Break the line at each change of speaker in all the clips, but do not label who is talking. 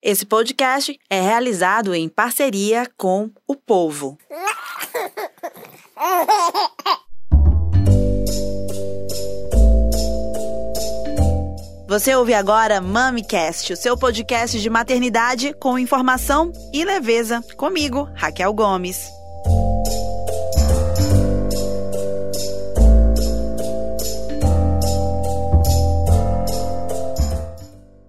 Esse podcast é realizado em parceria com o povo. Você ouve agora MamiCast, o seu podcast de maternidade com informação e leveza. Comigo, Raquel Gomes.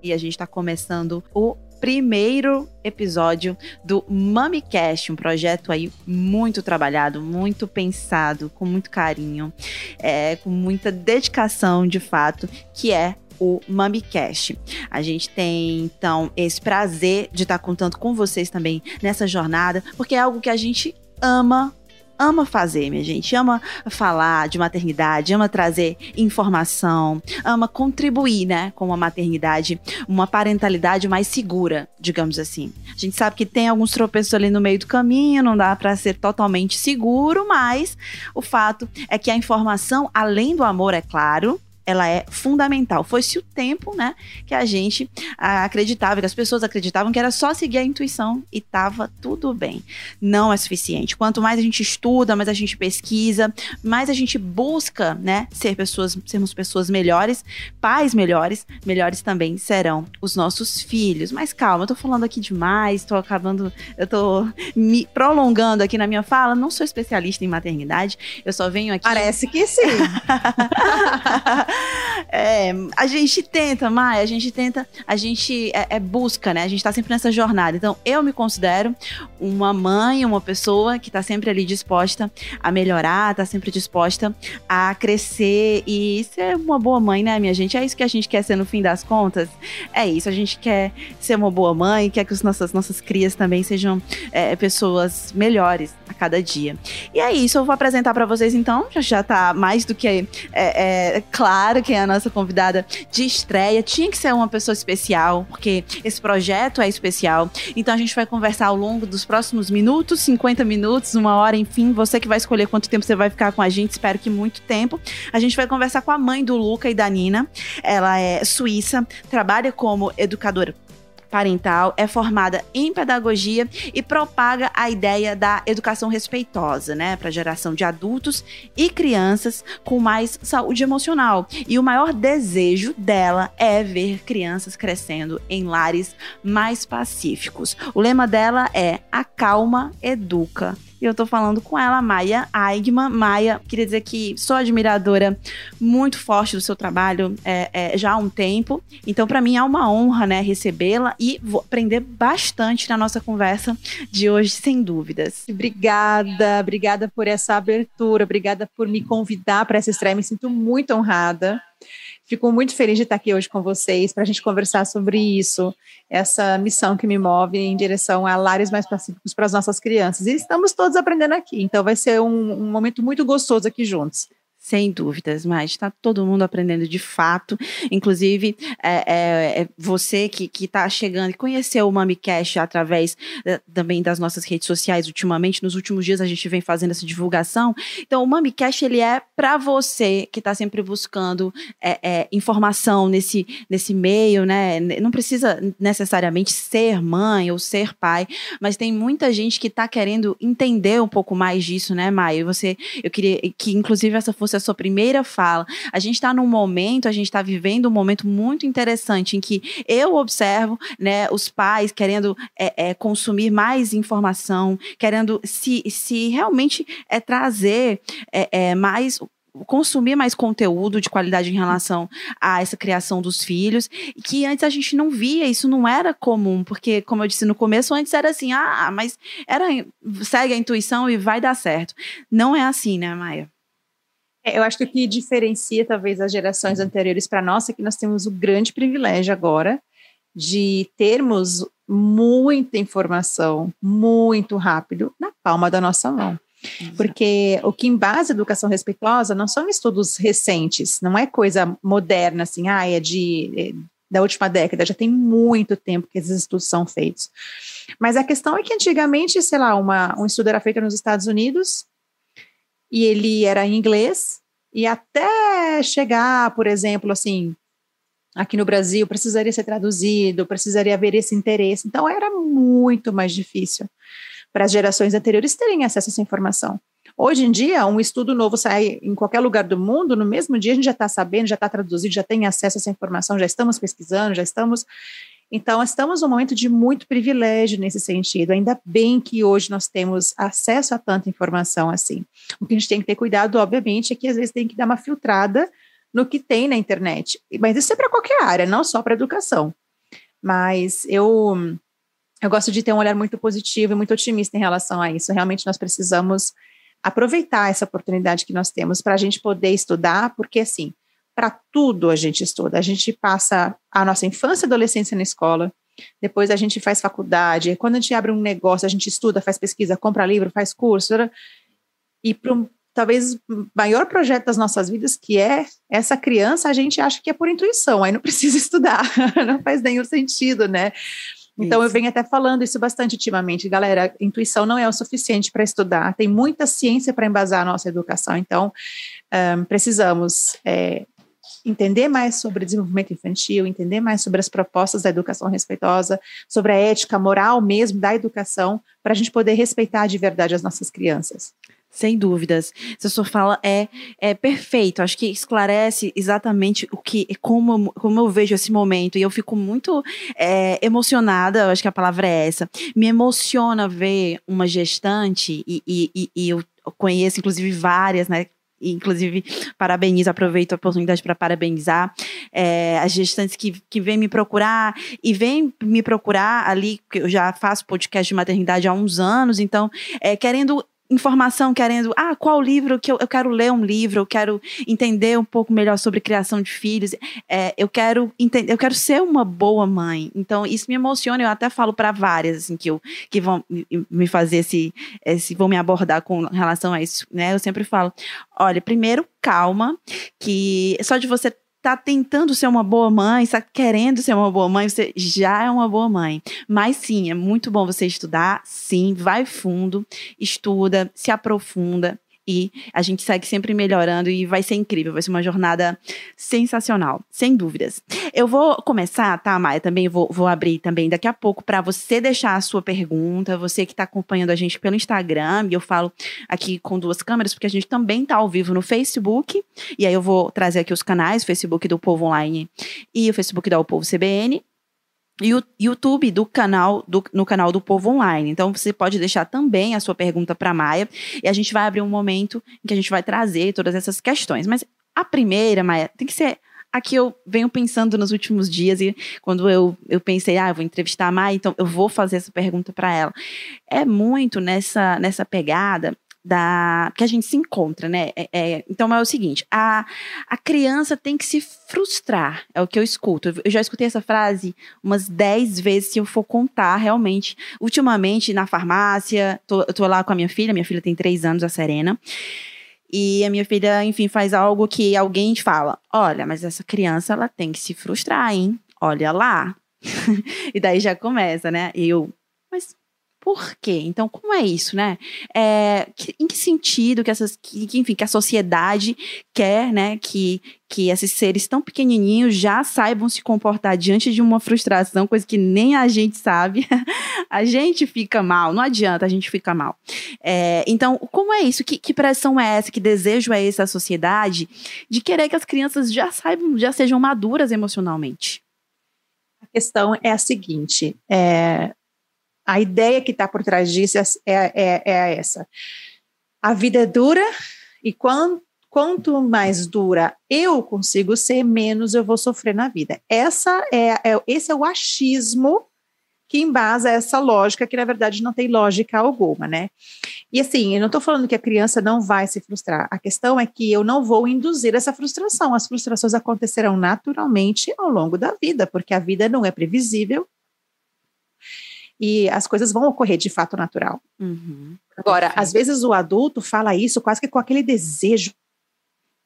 E a gente está começando o primeiro episódio do MamiCast, um projeto aí muito trabalhado, muito pensado, com muito carinho, é, com muita dedicação de fato, que é o MamiCast. A gente tem, então, esse prazer de estar contando com vocês também nessa jornada, porque é algo que a gente ama ama fazer, minha gente. Ama falar de maternidade, ama trazer informação, ama contribuir, né, com uma maternidade, uma parentalidade mais segura, digamos assim. A gente sabe que tem alguns tropeços ali no meio do caminho, não dá para ser totalmente seguro, mas o fato é que a informação, além do amor, é claro, ela é fundamental. Foi-se o tempo, né, que a gente acreditava, que as pessoas acreditavam que era só seguir a intuição e tava tudo bem. Não é suficiente. Quanto mais a gente estuda, mais a gente pesquisa, mais a gente busca, né, ser pessoas, sermos pessoas melhores, pais melhores, melhores também serão os nossos filhos. Mas calma, eu tô falando aqui demais, tô acabando, eu tô me prolongando aqui na minha fala, não sou especialista em maternidade, eu só venho aqui
Parece que sim.
É, a gente tenta, Maia, a gente tenta, a gente é, é, busca, né? A gente tá sempre nessa jornada. Então, eu me considero uma mãe, uma pessoa que tá sempre ali disposta a melhorar, tá sempre disposta a crescer e ser uma boa mãe, né, minha gente? É isso que a gente quer ser no fim das contas. É isso, a gente quer ser uma boa mãe, quer que as nossas, nossas crias também sejam é, pessoas melhores a cada dia. E é isso, eu vou apresentar para vocês então, já, já tá mais do que é, é, claro claro que é a nossa convidada de estreia. Tinha que ser uma pessoa especial, porque esse projeto é especial. Então a gente vai conversar ao longo dos próximos minutos, 50 minutos, uma hora, enfim. Você que vai escolher quanto tempo você vai ficar com a gente, espero que muito tempo. A gente vai conversar com a mãe do Luca e da Nina. Ela é suíça, trabalha como educadora parental, é formada em pedagogia e propaga a ideia da educação respeitosa, né, para geração de adultos e crianças com mais saúde emocional. E o maior desejo dela é ver crianças crescendo em lares mais pacíficos. O lema dela é A Calma Educa. E eu tô falando com ela, Maia Aigman. Maia, queria dizer que sou admiradora muito forte do seu trabalho é, é, já há um tempo. Então, para mim é uma honra, né, recebê-la e vou aprender bastante na nossa conversa de hoje, sem dúvidas.
Obrigada, obrigada por essa abertura, obrigada por me convidar para essa estreia. Me sinto muito honrada. Fico muito feliz de estar aqui hoje com vocês para a gente conversar sobre isso, essa missão que me move em direção a lares mais pacíficos para as nossas crianças. E estamos todos aprendendo aqui, então vai ser um, um momento muito gostoso aqui juntos.
Sem dúvidas, mas está todo mundo aprendendo de fato. Inclusive, é, é, é você que está chegando e conheceu o MamiCast através é, também das nossas redes sociais ultimamente. Nos últimos dias a gente vem fazendo essa divulgação. Então, o MamiCast ele é para você que está sempre buscando é, é, informação nesse, nesse meio, né? Não precisa necessariamente ser mãe ou ser pai, mas tem muita gente que está querendo entender um pouco mais disso, né, Maia? Você, eu queria que, inclusive, essa fosse a sua primeira fala. A gente está num momento, a gente está vivendo um momento muito interessante em que eu observo, né, os pais querendo é, é, consumir mais informação, querendo se, se realmente é trazer é, é mais consumir mais conteúdo de qualidade em relação a essa criação dos filhos, que antes a gente não via, isso não era comum, porque como eu disse no começo, antes era assim, ah, mas era segue a intuição e vai dar certo. Não é assim, né, Maia?
É, eu acho que o que diferencia talvez as gerações anteriores para nós é que nós temos o grande privilégio agora de termos muita informação muito rápido na palma da nossa mão. Porque o que embasa a educação respeitosa não são estudos recentes, não é coisa moderna, assim, ah, é de é da última década, já tem muito tempo que esses estudos são feitos. Mas a questão é que antigamente, sei lá, uma, um estudo era feito nos Estados Unidos, e ele era em inglês, e até chegar, por exemplo, assim, aqui no Brasil precisaria ser traduzido, precisaria haver esse interesse. Então era muito mais difícil para as gerações anteriores terem acesso a essa informação. Hoje em dia, um estudo novo sai em qualquer lugar do mundo, no mesmo dia a gente já está sabendo, já está traduzido, já tem acesso a essa informação, já estamos pesquisando, já estamos. Então, estamos num momento de muito privilégio nesse sentido. Ainda bem que hoje nós temos acesso a tanta informação assim. O que a gente tem que ter cuidado, obviamente, é que às vezes tem que dar uma filtrada no que tem na internet. Mas isso é para qualquer área, não só para educação. Mas eu eu gosto de ter um olhar muito positivo e muito otimista em relação a isso. Realmente nós precisamos aproveitar essa oportunidade que nós temos para a gente poder estudar, porque assim, para tudo a gente estuda. A gente passa a nossa infância e adolescência na escola, depois a gente faz faculdade, quando a gente abre um negócio, a gente estuda, faz pesquisa, compra livro, faz curso, e para um, talvez o maior projeto das nossas vidas, que é essa criança, a gente acha que é por intuição, aí não precisa estudar, não faz nenhum sentido, né? Então, isso. eu venho até falando isso bastante ultimamente. Galera, intuição não é o suficiente para estudar. Tem muita ciência para embasar a nossa educação. Então, um, precisamos é, entender mais sobre desenvolvimento infantil, entender mais sobre as propostas da educação respeitosa, sobre a ética moral mesmo da educação, para a gente poder respeitar de verdade as nossas crianças.
Sem dúvidas. Essa sua fala é, é perfeito. Acho que esclarece exatamente o que, como, como eu vejo esse momento. E eu fico muito é, emocionada, acho que a palavra é essa. Me emociona ver uma gestante, e, e, e eu conheço, inclusive, várias, né? Inclusive parabenizo, aproveito a oportunidade para parabenizar é, as gestantes que, que vêm me procurar e vêm me procurar ali, eu já faço podcast de maternidade há uns anos, então é, querendo informação querendo, ah, qual livro que eu, eu quero ler um livro, eu quero entender um pouco melhor sobre criação de filhos, é, eu quero entender, eu quero ser uma boa mãe. Então isso me emociona. Eu até falo para várias assim que eu que vão me fazer esse, esse, vão me abordar com relação a isso, né? Eu sempre falo, olha, primeiro calma, que só de você tá tentando ser uma boa mãe, está querendo ser uma boa mãe, você já é uma boa mãe. Mas sim, é muito bom você estudar, sim, vai fundo, estuda, se aprofunda e a gente segue sempre melhorando e vai ser incrível, vai ser uma jornada sensacional, sem dúvidas. Eu vou começar, tá, Maia? Também vou, vou abrir também daqui a pouco para você deixar a sua pergunta, você que está acompanhando a gente pelo Instagram, e eu falo aqui com duas câmeras, porque a gente também está ao vivo no Facebook, e aí eu vou trazer aqui os canais, o Facebook do Povo Online e o Facebook da O Povo CBN, YouTube do canal do, no canal do Povo Online. Então você pode deixar também a sua pergunta para Maia e a gente vai abrir um momento em que a gente vai trazer todas essas questões. Mas a primeira, Maia, tem que ser a que eu venho pensando nos últimos dias e quando eu, eu pensei, ah, eu vou entrevistar a Maia, então eu vou fazer essa pergunta para ela. É muito nessa nessa pegada da que a gente se encontra, né? É, é, então é o seguinte: a, a criança tem que se frustrar, é o que eu escuto. Eu já escutei essa frase umas 10 vezes, se eu for contar realmente. Ultimamente, na farmácia, tô, eu tô lá com a minha filha, minha filha tem 3 anos, a Serena. E a minha filha, enfim, faz algo que alguém fala: olha, mas essa criança ela tem que se frustrar, hein? Olha lá. e daí já começa, né? E eu, mas por quê? Então, como é isso, né? É, que, em que sentido que essas, que, enfim, que a sociedade quer, né, que, que esses seres tão pequenininhos já saibam se comportar diante de uma frustração, coisa que nem a gente sabe. a gente fica mal, não adianta, a gente fica mal. É, então, como é isso? Que, que pressão é essa? Que desejo é esse da sociedade de querer que as crianças já saibam, já sejam maduras emocionalmente?
A questão é a seguinte: é, a ideia que está por trás disso é, é, é, é, essa. A vida é dura e quanto, mais dura eu consigo ser, menos eu vou sofrer na vida. Essa é, é esse é o achismo que embasa essa lógica, que na verdade não tem lógica alguma, né? E assim, eu não estou falando que a criança não vai se frustrar. A questão é que eu não vou induzir essa frustração. As frustrações acontecerão naturalmente ao longo da vida, porque a vida não é previsível e as coisas vão ocorrer de fato natural. Uhum. Agora, às vezes o adulto fala isso quase que com aquele desejo.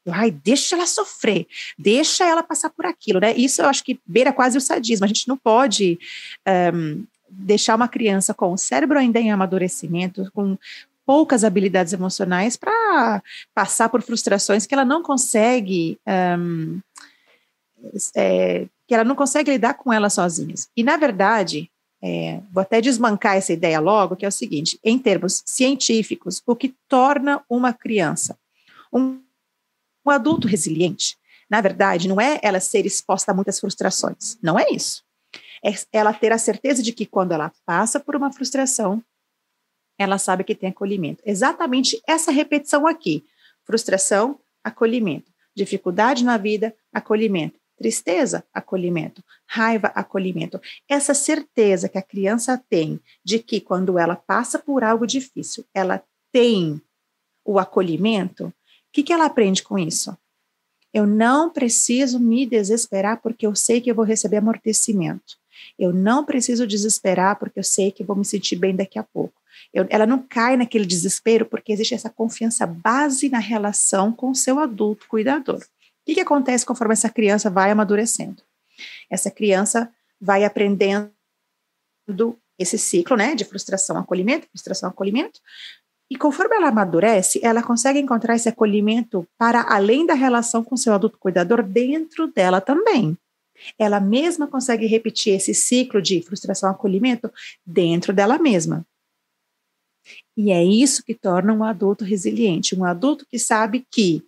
Ai, deixa ela sofrer, deixa ela passar por aquilo, né? Isso eu acho que beira quase o sadismo. A gente não pode um, deixar uma criança com o cérebro ainda em amadurecimento, com poucas habilidades emocionais, para passar por frustrações que ela não consegue um, é, que ela não consegue lidar com elas sozinhas. E, na verdade, é, vou até desmancar essa ideia logo, que é o seguinte: em termos científicos, o que torna uma criança um, um adulto resiliente, na verdade, não é ela ser exposta a muitas frustrações, não é isso. É ela ter a certeza de que quando ela passa por uma frustração, ela sabe que tem acolhimento. Exatamente essa repetição aqui: frustração, acolhimento. Dificuldade na vida, acolhimento. Tristeza, acolhimento. Raiva, acolhimento. Essa certeza que a criança tem de que quando ela passa por algo difícil, ela tem o acolhimento, o que, que ela aprende com isso? Eu não preciso me desesperar porque eu sei que eu vou receber amortecimento. Eu não preciso desesperar porque eu sei que vou me sentir bem daqui a pouco. Eu, ela não cai naquele desespero porque existe essa confiança base na relação com o seu adulto cuidador. O que, que acontece conforme essa criança vai amadurecendo? Essa criança vai aprendendo esse ciclo, né, de frustração, acolhimento, frustração, acolhimento. E conforme ela amadurece, ela consegue encontrar esse acolhimento para além da relação com seu adulto cuidador dentro dela também. Ela mesma consegue repetir esse ciclo de frustração, acolhimento dentro dela mesma. E é isso que torna um adulto resiliente, um adulto que sabe que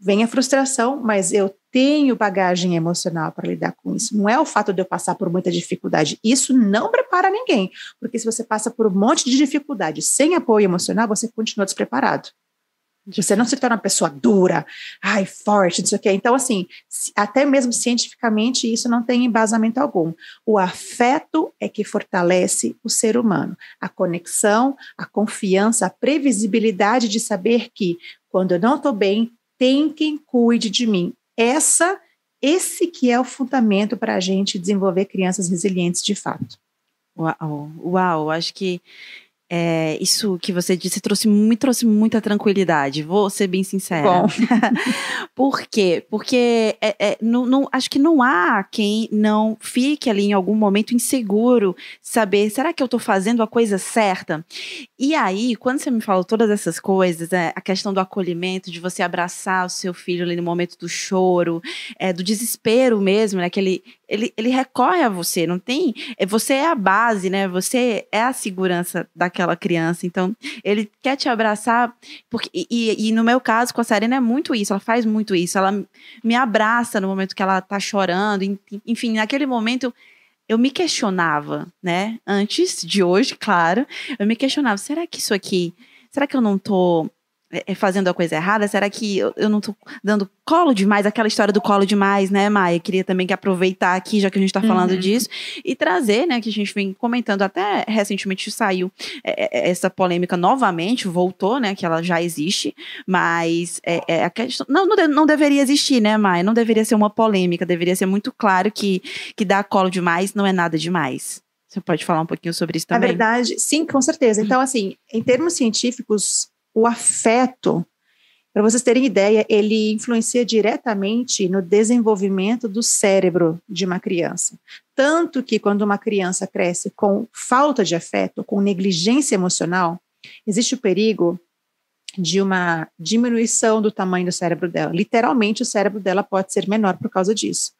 vem a frustração, mas eu tenho bagagem emocional para lidar com isso. Não é o fato de eu passar por muita dificuldade. Isso não prepara ninguém, porque se você passa por um monte de dificuldade sem apoio emocional, você continua despreparado. Você não se torna uma pessoa dura, ai, forte, não sei o quê. Então, assim, até mesmo cientificamente, isso não tem embasamento algum. O afeto é que fortalece o ser humano. A conexão, a confiança, a previsibilidade de saber que, quando eu não estou bem, tem quem cuide de mim. Essa, esse que é o fundamento para a gente desenvolver crianças resilientes de fato.
Uau, uau, acho que é, isso que você disse trouxe, me trouxe muita tranquilidade, vou ser bem sincera. Por quê? Porque é, é, não, não, acho que não há quem não fique ali em algum momento inseguro, saber, será que eu estou fazendo a coisa certa? E aí, quando você me falou todas essas coisas, é, a questão do acolhimento, de você abraçar o seu filho ali no momento do choro, é, do desespero mesmo, né? Que ele, ele, ele recorre a você, não tem? É, você é a base, né? Você é a segurança daquela criança. Então, ele quer te abraçar, porque, e, e no meu caso, com a Serena é muito isso, ela faz muito isso. Ela me abraça no momento que ela tá chorando. Enfim, naquele momento eu me questionava, né? Antes de hoje, claro, eu me questionava: será que isso aqui, será que eu não tô fazendo a coisa errada? Será que eu, eu não tô dando colo demais? Aquela história do colo demais, né, Maia? Queria também que aproveitar aqui, já que a gente tá falando uhum. disso, e trazer, né, que a gente vem comentando, até recentemente saiu é, é, essa polêmica novamente, voltou, né, que ela já existe, mas é, é a questão, não, não, não, deveria existir, né, Maia? Não deveria ser uma polêmica, deveria ser muito claro que, que dar colo demais não é nada demais. Você pode falar um pouquinho sobre isso também?
Na verdade, sim, com certeza. Então, assim, em termos científicos, o afeto, para vocês terem ideia, ele influencia diretamente no desenvolvimento do cérebro de uma criança. Tanto que quando uma criança cresce com falta de afeto, com negligência emocional, existe o perigo de uma diminuição do tamanho do cérebro dela. Literalmente, o cérebro dela pode ser menor por causa disso.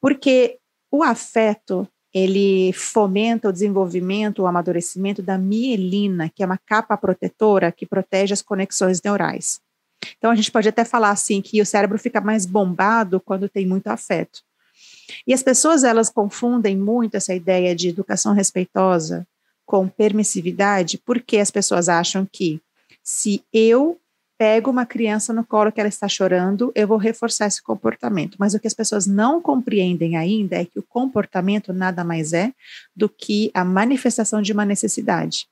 Porque o afeto ele fomenta o desenvolvimento, o amadurecimento da mielina, que é uma capa protetora que protege as conexões neurais. Então a gente pode até falar assim que o cérebro fica mais bombado quando tem muito afeto. E as pessoas elas confundem muito essa ideia de educação respeitosa com permissividade, porque as pessoas acham que se eu pego uma criança no colo que ela está chorando, eu vou reforçar esse comportamento. Mas o que as pessoas não compreendem ainda é que o comportamento nada mais é do que a manifestação de uma necessidade.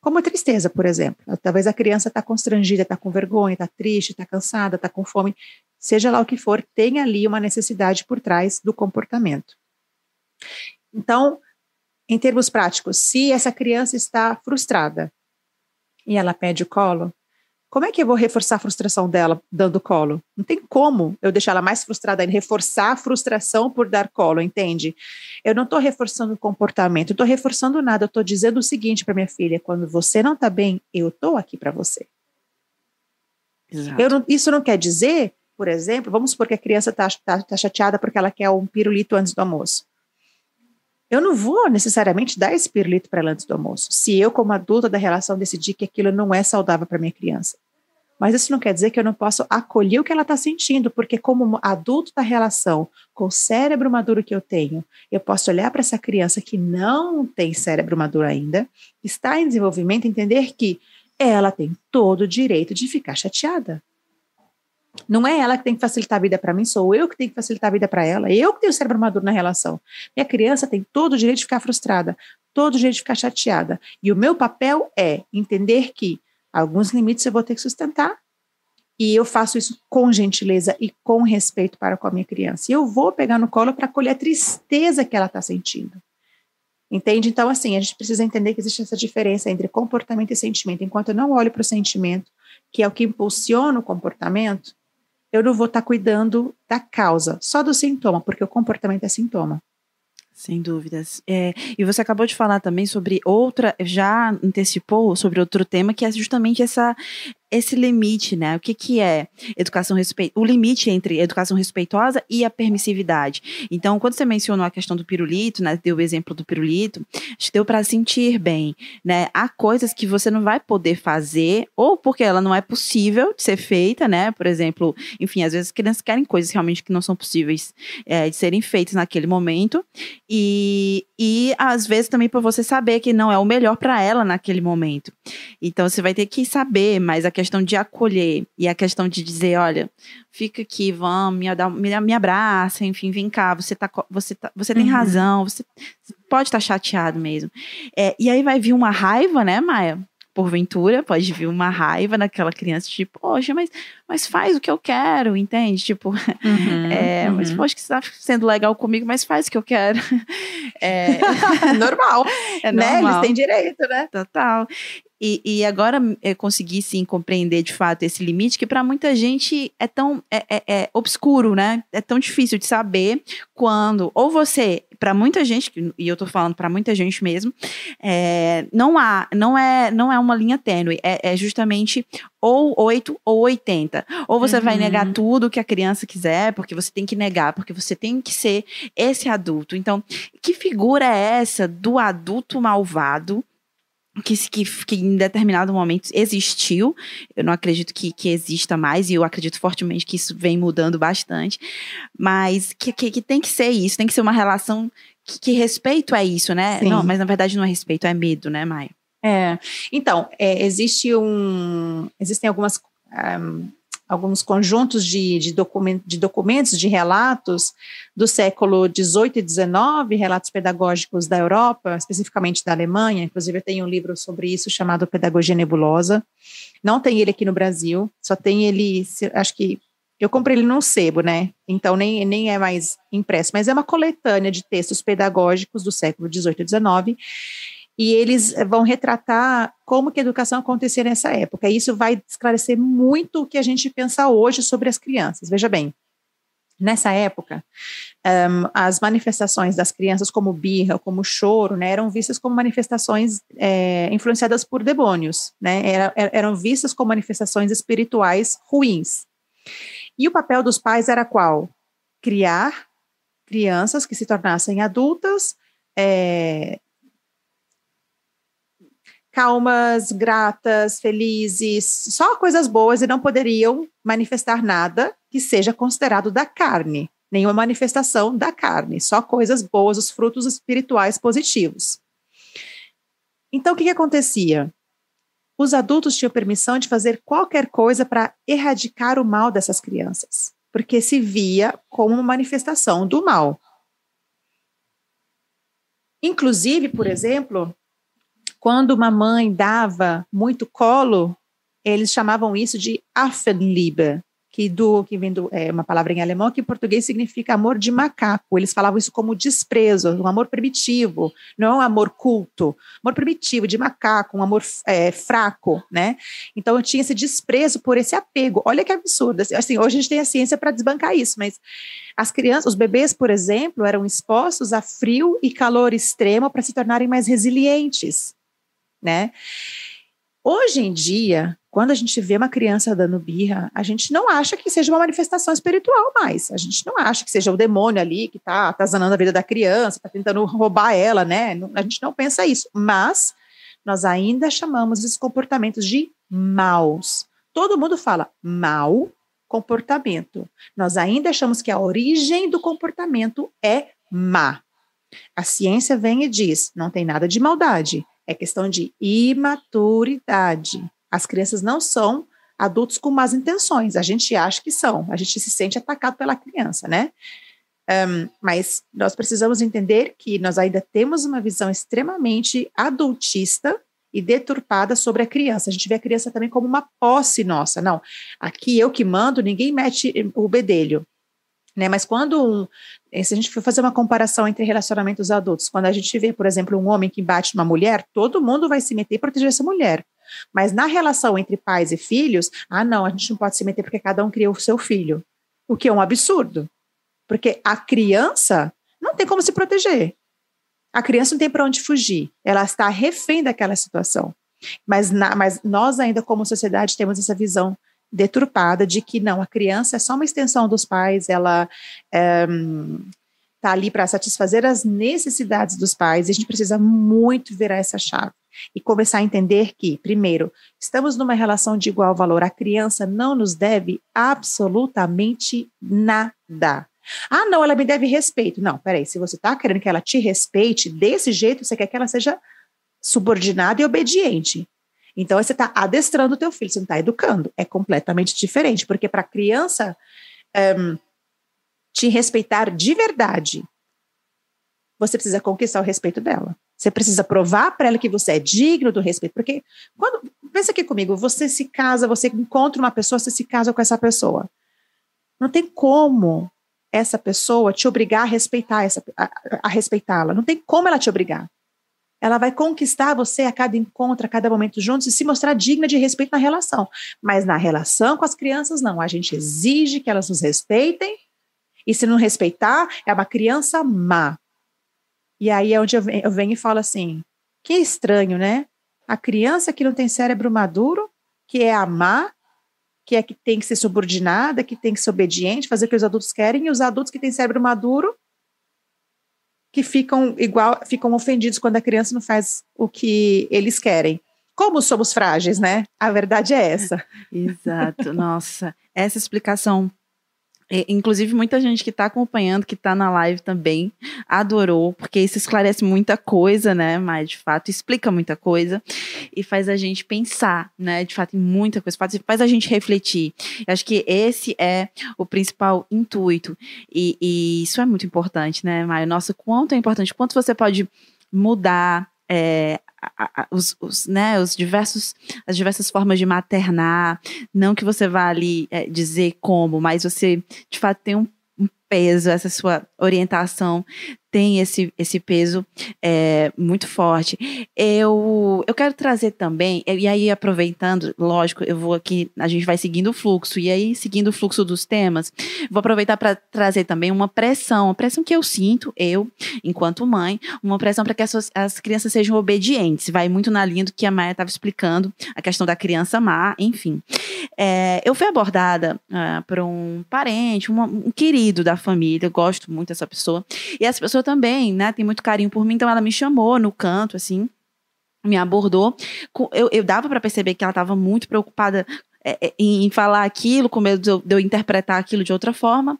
Como a tristeza, por exemplo. Talvez a criança está constrangida, está com vergonha, está triste, está cansada, está com fome. Seja lá o que for, tem ali uma necessidade por trás do comportamento. Então, em termos práticos, se essa criança está frustrada e ela pede o colo, como é que eu vou reforçar a frustração dela dando colo? Não tem como eu deixar ela mais frustrada e reforçar a frustração por dar colo, entende? Eu não estou reforçando o comportamento, estou reforçando nada. Eu estou dizendo o seguinte para minha filha: quando você não está bem, eu estou aqui para você. Não, isso não quer dizer por exemplo, vamos supor que a criança está tá, tá chateada porque ela quer um pirulito antes do almoço. Eu não vou necessariamente dar esse pirulito para ela antes do almoço, se eu, como adulta da relação, decidir que aquilo não é saudável para minha criança. Mas isso não quer dizer que eu não posso acolher o que ela está sentindo, porque como adulto da relação, com o cérebro maduro que eu tenho, eu posso olhar para essa criança que não tem cérebro maduro ainda, está em desenvolvimento, entender que ela tem todo o direito de ficar chateada. Não é ela que tem que facilitar a vida para mim, sou eu que tenho que facilitar a vida para ela. Eu que tenho o cérebro maduro na relação. Minha criança tem todo o direito de ficar frustrada, todo o direito de ficar chateada. E o meu papel é entender que Alguns limites eu vou ter que sustentar. E eu faço isso com gentileza e com respeito para com a minha criança. E eu vou pegar no colo para colher a tristeza que ela está sentindo. Entende? Então, assim, a gente precisa entender que existe essa diferença entre comportamento e sentimento. Enquanto eu não olho para o sentimento, que é o que impulsiona o comportamento, eu não vou estar tá cuidando da causa, só do sintoma, porque o comportamento é sintoma.
Sem dúvidas. É, e você acabou de falar também sobre outra, já antecipou sobre outro tema, que é justamente essa, esse limite, né? O que, que é educação respeitosa? O limite entre educação respeitosa e a permissividade. Então, quando você mencionou a questão do pirulito, né? Deu o exemplo do pirulito, deu para sentir bem, né? Há coisas que você não vai poder fazer, ou porque ela não é possível de ser feita, né? Por exemplo, enfim, às vezes as crianças querem coisas realmente que não são possíveis é, de serem feitas naquele momento, e, e às vezes também para você saber que não é o melhor para ela naquele momento. Então, você vai ter que saber, mas a questão de acolher e a questão de dizer, olha, fica aqui, vamos, me, me, me abraça, enfim, vem cá, você, tá, você, tá, você tem uhum. razão, você, pode estar tá chateado mesmo. É, e aí vai vir uma raiva, né, Maia? porventura, pode vir uma raiva naquela criança, tipo, poxa, mas, mas faz o que eu quero, entende? Tipo, uhum, é, uhum. mas poxa, que você tá sendo legal comigo, mas faz o que eu quero.
É normal, é né? Normal. Eles têm direito, né?
Total. E, e agora eu consegui sim compreender de fato esse limite que para muita gente é tão é, é, é, obscuro, né? É tão difícil de saber quando ou você para muita gente e eu tô falando para muita gente mesmo é, não há não é não é uma linha tênue é, é justamente ou 8 ou 80 ou você uhum. vai negar tudo que a criança quiser porque você tem que negar porque você tem que ser esse adulto então que figura é essa do adulto malvado que, que, que, em determinado momento existiu. Eu não acredito que, que exista mais, e eu acredito fortemente que isso vem mudando bastante. Mas que, que, que tem que ser isso, tem que ser uma relação que, que respeito é isso, né? Sim. Não, mas na verdade não é respeito, é medo, né, Maia?
É. Então, é, existe um. Existem algumas. Um, alguns conjuntos de, de, document, de documentos, de relatos do século XVIII e XIX, relatos pedagógicos da Europa, especificamente da Alemanha. Inclusive, eu tenho um livro sobre isso chamado Pedagogia Nebulosa. Não tem ele aqui no Brasil, só tem ele, acho que eu comprei ele num sebo, né? Então nem, nem é mais impresso, mas é uma coletânea de textos pedagógicos do século XVIII e XIX e eles vão retratar como que a educação acontecia nessa época. E isso vai esclarecer muito o que a gente pensa hoje sobre as crianças. Veja bem, nessa época, um, as manifestações das crianças, como birra, como choro, né, eram vistas como manifestações é, influenciadas por demônios, né, era, eram vistas como manifestações espirituais ruins. E o papel dos pais era qual? Criar crianças que se tornassem adultas, é, calmas, gratas, felizes, só coisas boas e não poderiam manifestar nada que seja considerado da carne, nenhuma manifestação da carne, só coisas boas, os frutos espirituais positivos. Então, o que, que acontecia? Os adultos tinham permissão de fazer qualquer coisa para erradicar o mal dessas crianças, porque se via como uma manifestação do mal. Inclusive, por exemplo, quando uma mãe dava muito colo, eles chamavam isso de Affenliebe, que do que vem do, é uma palavra em alemão que em português significa amor de macaco. Eles falavam isso como desprezo, um amor primitivo, não é um amor culto, amor primitivo de macaco, um amor é, fraco, né? Então eu tinha esse desprezo por esse apego. Olha que absurdo. Assim, hoje a gente tem a ciência para desbancar isso, mas as crianças, os bebês, por exemplo, eram expostos a frio e calor extremo para se tornarem mais resilientes né? Hoje em dia, quando a gente vê uma criança dando birra, a gente não acha que seja uma manifestação espiritual mais. A gente não acha que seja o demônio ali que está atazanando a vida da criança, está tentando roubar ela, né? A gente não pensa isso. Mas nós ainda chamamos esses comportamentos de maus. Todo mundo fala mal comportamento. Nós ainda achamos que a origem do comportamento é má. A ciência vem e diz: não tem nada de maldade, é questão de imaturidade. As crianças não são adultos com más intenções, a gente acha que são, a gente se sente atacado pela criança, né? Um, mas nós precisamos entender que nós ainda temos uma visão extremamente adultista e deturpada sobre a criança. A gente vê a criança também como uma posse nossa. Não, aqui eu que mando, ninguém mete o bedelho. Né? Mas quando um, eh, se a gente for fazer uma comparação entre relacionamentos adultos, quando a gente vê, por exemplo, um homem que bate uma mulher, todo mundo vai se meter e proteger essa mulher. Mas na relação entre pais e filhos, ah, não, a gente não pode se meter porque cada um criou o seu filho. O que é um absurdo. Porque a criança não tem como se proteger. A criança não tem para onde fugir. Ela está refém daquela situação. Mas, na, mas nós ainda, como sociedade, temos essa visão deturpada de que não, a criança é só uma extensão dos pais, ela é, tá ali para satisfazer as necessidades dos pais, e a gente precisa muito virar essa chave e começar a entender que, primeiro, estamos numa relação de igual valor, a criança não nos deve absolutamente nada. Ah, não, ela me deve respeito. Não, peraí, se você está querendo que ela te respeite desse jeito, você quer que ela seja subordinada e obediente. Então, você está adestrando o teu filho, você não está educando. É completamente diferente, porque para a criança um, te respeitar de verdade, você precisa conquistar o respeito dela. Você precisa provar para ela que você é digno do respeito. Porque quando. Pensa aqui comigo, você se casa, você encontra uma pessoa, você se casa com essa pessoa. Não tem como essa pessoa te obrigar a respeitar essa a, a respeitá-la. Não tem como ela te obrigar. Ela vai conquistar você a cada encontro, a cada momento juntos e se mostrar digna de respeito na relação. Mas na relação com as crianças, não. A gente exige que elas nos respeitem, e se não respeitar, é uma criança má. E aí é onde eu venho, e falo assim: que estranho, né? A criança que não tem cérebro maduro, que é a má, que é que tem que ser subordinada, que tem que ser obediente, fazer o que os adultos querem, e os adultos que têm cérebro maduro que ficam igual, ficam ofendidos quando a criança não faz o que eles querem. Como somos frágeis, né? A verdade é essa.
Exato. Nossa, essa explicação Inclusive, muita gente que está acompanhando, que está na live também, adorou, porque isso esclarece muita coisa, né? Mas, de fato, explica muita coisa e faz a gente pensar, né? De fato, em muita coisa, faz, a gente refletir. Eu acho que esse é o principal intuito. E, e isso é muito importante, né, Maio? Nossa, quanto é importante, quanto você pode mudar é, os, os, né, os diversos, as diversas formas de maternar, não que você vá ali é, dizer como, mas você de fato tem um, um peso, essa sua orientação tem esse, esse peso é, muito forte. Eu, eu quero trazer também, e aí aproveitando, lógico, eu vou aqui, a gente vai seguindo o fluxo, e aí seguindo o fluxo dos temas, vou aproveitar para trazer também uma pressão, uma pressão que eu sinto, eu, enquanto mãe, uma pressão para que as, as crianças sejam obedientes, vai muito na linha do que a Maia estava explicando, a questão da criança má, enfim. É, eu fui abordada uh, por um parente, uma, um querido da família, gosto muito dessa pessoa, e essa pessoa também, né, tem muito carinho por mim, então ela me chamou no canto, assim, me abordou. Eu, eu dava para perceber que ela estava muito preocupada é, é, em falar aquilo, com medo de eu, interpretar aquilo de outra forma.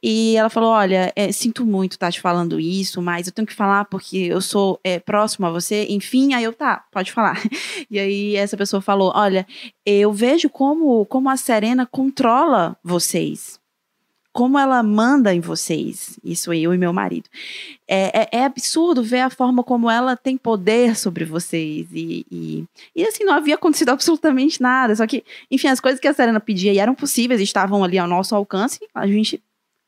E ela falou: Olha, é, sinto muito estar tá te falando isso, mas eu tenho que falar porque eu sou é, próximo a você. Enfim, aí eu, tá, pode falar. E aí essa pessoa falou: Olha, eu vejo como, como a Serena controla vocês como ela manda em vocês, isso eu e meu marido. É, é, é, absurdo ver a forma como ela tem poder sobre vocês. E, e, e, assim, não havia acontecido absolutamente nada. Só que, enfim, as coisas que a Serena pedia eram possíveis, estavam ali ao nosso alcance, a gente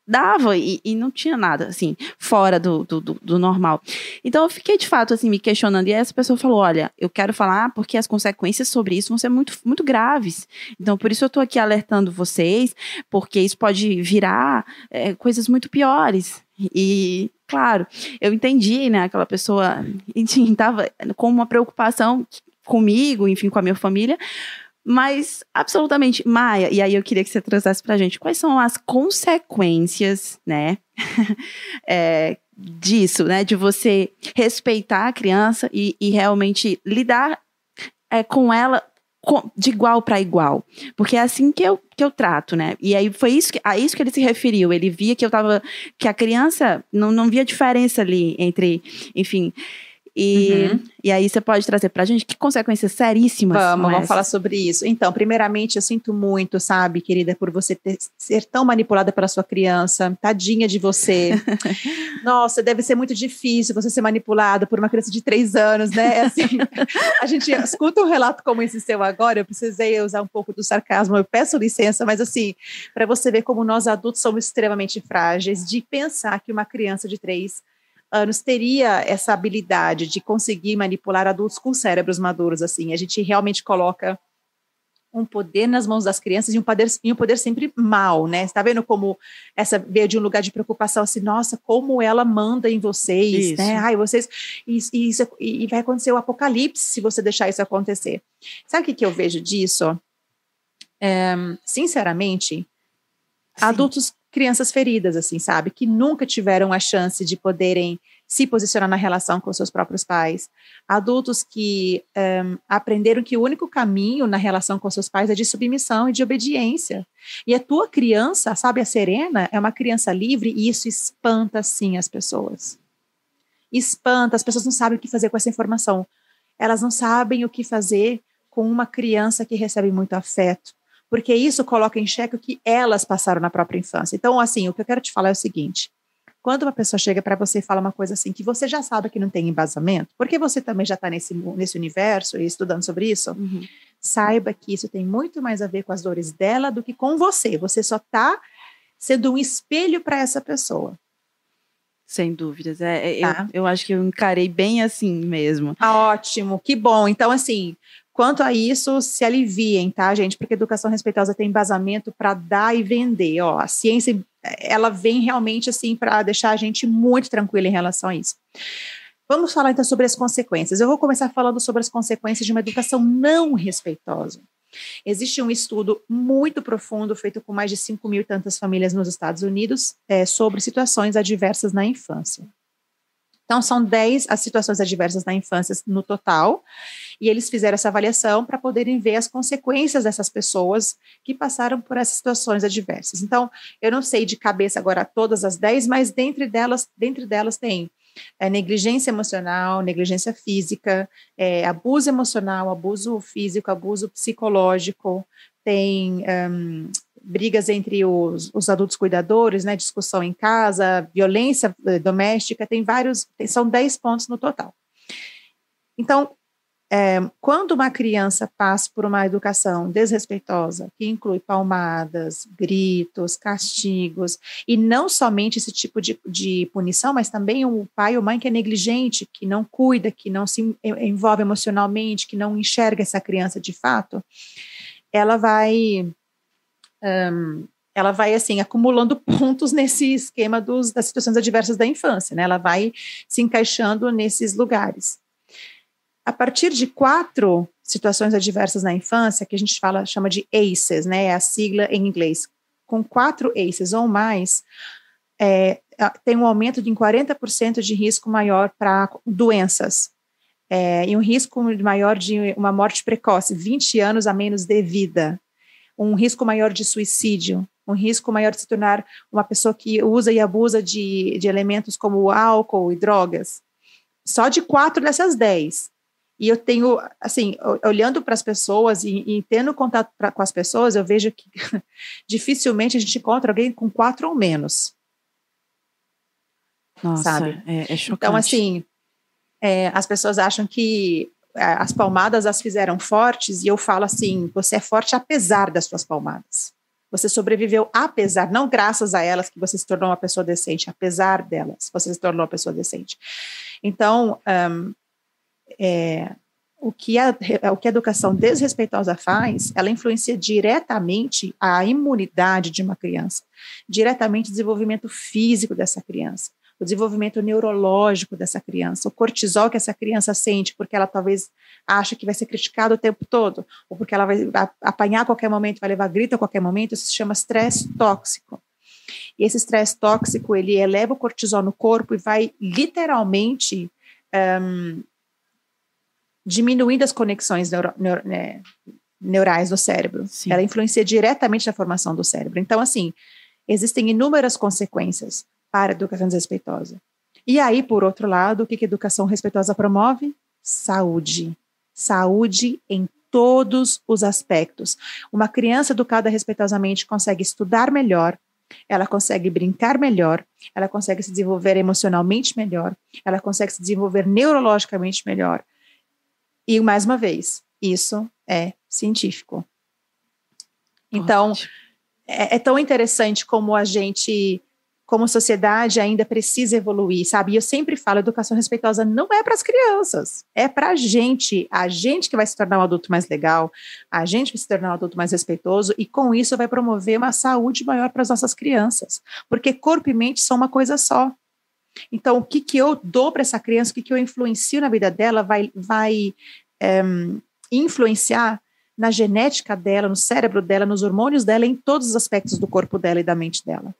dava e, e, não tinha nada, assim, fora do, do, do, normal. Então eu fiquei, de fato, assim, me questionando. E essa pessoa falou: olha, eu quero falar porque as consequências sobre isso vão ser muito, muito graves. Então, por isso eu tô aqui alertando vocês, porque isso pode virar é, coisas muito piores. E, claro, eu entendi, né? Aquela pessoa, enfim, tava com uma preocupação comigo, enfim, com a minha família Mas, absolutamente, Maia, e aí eu queria que você trouxesse pra gente quais são as consequências, né, é, disso, né, de você respeitar a criança e, e realmente lidar é, com ela de igual para igual. Porque é assim que eu, que eu trato, né? E aí foi isso que, a isso que ele se referiu. Ele via que eu tava. que a criança não, não via diferença ali entre, enfim. E, uhum. e aí você pode trazer pra gente que consequências seríssimas.
Vamos, vamos falar sobre isso. Então, primeiramente, eu sinto muito, sabe, querida, por você ter, ser tão manipulada pela sua criança. Tadinha de você. Nossa, deve ser muito difícil você ser manipulada por uma criança de três anos, né? É assim, a gente escuta um relato como esse seu agora, eu precisei usar um pouco do sarcasmo, eu peço licença, mas assim, para você ver como nós adultos somos extremamente frágeis de pensar que uma criança de três anos teria essa habilidade de conseguir manipular adultos com cérebros maduros, assim. A gente realmente coloca um poder nas mãos das crianças e um poder, e um poder sempre mal, né? Está vendo como essa veio de um lugar de preocupação, assim, nossa, como ela manda em vocês, isso. né? Ai, vocês, e, e, isso, e vai acontecer o apocalipse se você deixar isso acontecer. Sabe o que, que eu vejo disso? É, sinceramente, Sim. adultos crianças feridas, assim, sabe? Que nunca tiveram a chance de poderem se posicionar na relação com seus próprios pais. Adultos que um, aprenderam que o único caminho na relação com seus pais é de submissão e de obediência. E a tua criança, sabe, a Serena, é uma criança livre e isso espanta, sim, as pessoas. Espanta, as pessoas não sabem o que fazer com essa informação. Elas não sabem o que fazer com uma criança que recebe muito afeto porque isso coloca em xeque o que elas passaram na própria infância. Então, assim, o que eu quero te falar é o seguinte: quando uma pessoa chega para você e fala uma coisa assim, que você já sabe que não tem embasamento, porque você também já está nesse, nesse universo e estudando sobre isso, uhum. saiba que isso tem muito mais a ver com as dores dela do que com você. Você só está sendo um espelho para essa pessoa.
Sem dúvidas. É, é tá. eu, eu acho que eu encarei bem assim mesmo.
Ah, ótimo, que bom. Então, assim, Quanto a isso, se aliviem, tá, gente? Porque educação respeitosa tem embasamento para dar e vender. Ó, a ciência, ela vem realmente assim para deixar a gente muito tranquila em relação a isso. Vamos falar então sobre as consequências. Eu vou começar falando sobre as consequências de uma educação não respeitosa. Existe um estudo muito profundo feito com mais de 5 mil e tantas famílias nos Estados Unidos é, sobre situações adversas na infância. Então, são 10 as situações adversas na infância no total, e eles fizeram essa avaliação para poderem ver as consequências dessas pessoas que passaram por essas situações adversas. Então, eu não sei de cabeça agora todas as 10, mas dentre delas, dentre delas tem é, negligência emocional, negligência física, é, abuso emocional, abuso físico, abuso psicológico, tem um, brigas entre os, os, adultos cuidadores, né, discussão em casa, violência eh, doméstica, tem vários, são 10 pontos no total. Então, é, quando uma criança passa por uma educação desrespeitosa, que inclui palmadas, gritos, castigos, e não somente esse tipo de, de punição, mas também o pai ou mãe que é negligente, que não cuida, que não se envolve emocionalmente, que não enxerga essa criança de fato, ela vai um, ela vai assim acumulando pontos nesse esquema dos, das situações adversas da infância, né? Ela vai se encaixando nesses lugares. A partir de quatro situações adversas na infância, que a gente fala, chama de ACEs, né? É a sigla em inglês. Com quatro ACEs ou mais, é, tem um aumento de 40% de risco maior para doenças. É, e um risco maior de uma morte precoce, 20 anos a menos de vida um risco maior de suicídio, um risco maior de se tornar uma pessoa que usa e abusa de, de elementos como álcool e drogas. Só de quatro dessas dez. E eu tenho, assim, olhando para as pessoas e, e, tendo contato pra, com as pessoas, eu vejo que dificilmente a gente encontra alguém com quatro ou menos.
Nossa, sabe? É, é
Então, assim, é, as pessoas acham que as palmadas as fizeram fortes, e eu falo assim: você é forte apesar das suas palmadas. Você sobreviveu apesar, não graças a elas que você se tornou uma pessoa decente, apesar delas, você se tornou uma pessoa decente. Então, um, é, o, que a, o que a educação desrespeitosa faz, ela influencia diretamente a imunidade de uma criança, diretamente o desenvolvimento físico dessa criança o desenvolvimento neurológico dessa criança, o cortisol que essa criança sente, porque ela talvez acha que vai ser criticada o tempo todo, ou porque ela vai apanhar a qualquer momento, vai levar grito a qualquer momento, isso se chama estresse tóxico. E esse estresse tóxico, ele eleva o cortisol no corpo e vai literalmente um, diminuindo as conexões neuro, neuro, né, neurais do cérebro. Sim. Ela influencia diretamente na formação do cérebro. Então, assim, existem inúmeras consequências para a educação desrespeitosa. E aí, por outro lado, o que a educação respeitosa promove? Saúde. Saúde em todos os aspectos. Uma criança educada respeitosamente consegue estudar melhor, ela consegue brincar melhor, ela consegue se desenvolver emocionalmente melhor, ela consegue se desenvolver neurologicamente melhor. E, mais uma vez, isso é científico. Então, é, é, tão interessante como a gente, como sociedade, ainda precisa evoluir, sabe? E eu sempre falo, educação respeitosa não é para as crianças, é para a gente, a gente que vai se tornar um adulto mais legal, a gente vai se tornar um adulto mais respeitoso, e com isso vai promover uma saúde maior para as nossas crianças, porque corpo e mente são uma coisa só. Então, o que, que eu dou para essa criança, o que, que eu influencio na vida dela, vai, vai é, influenciar na genética dela, no cérebro dela, nos hormônios dela, em todos os aspectos do corpo dela e da mente dela.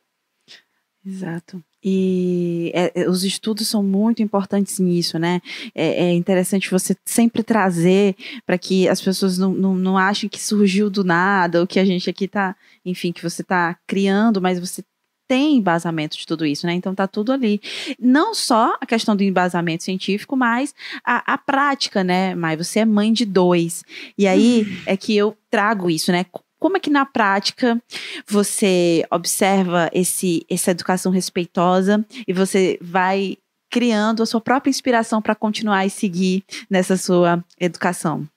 Exato. E é, é os estudos são muito importantes nisso, né? É, é interessante você sempre trazer para que as pessoas não, não, não achem que surgiu do nada, ou que a gente aqui está, enfim, que você está criando, mas você tem embasamento de tudo isso, né? Então tá tudo ali. Não só a questão do embasamento científico, mas a, a prática, né, Mai? Você é mãe de dois. E aí uhum. é que eu trago isso, né? Como é que na prática você observa esse, essa educação respeitosa e você vai criando a sua própria inspiração para continuar e seguir nessa sua educação?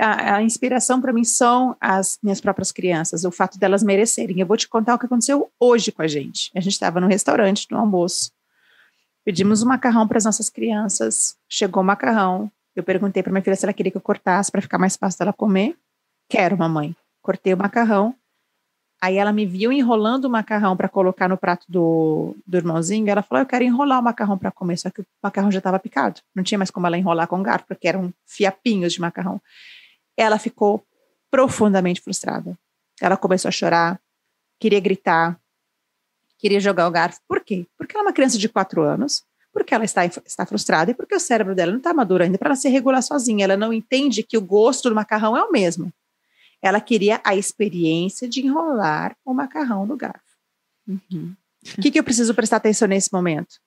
A, inspiração para mim são as minhas próprias crianças, o fato delas merecerem. Eu vou te contar o que aconteceu hoje com a gente. A gente estava no restaurante, no almoço. Pedimos um macarrão para as nossas crianças. Chegou o macarrão. Eu perguntei para minha filha se ela queria que eu cortasse para ficar mais fácil dela comer. Quero, mamãe. Cortei o macarrão. Aí ela me viu enrolando o macarrão para colocar no prato do, do irmãozinho. Ela falou: Eu quero enrolar o macarrão para comer. Só que o macarrão já estava picado. Não tinha mais como ela enrolar com garfo, porque eram fiapinhos de macarrão. Ela ficou profundamente frustrada. Ela começou a chorar, queria gritar, queria jogar o garfo. Por quê? Porque ela é uma criança de quatro anos, porque ela está, está frustrada e porque o cérebro dela não está maduro ainda para ela se regular sozinha. Ela não entende que o gosto do macarrão é o mesmo. Ela queria a experiência de enrolar o macarrão no garfo. Uhum. O que, que eu preciso prestar atenção nesse momento?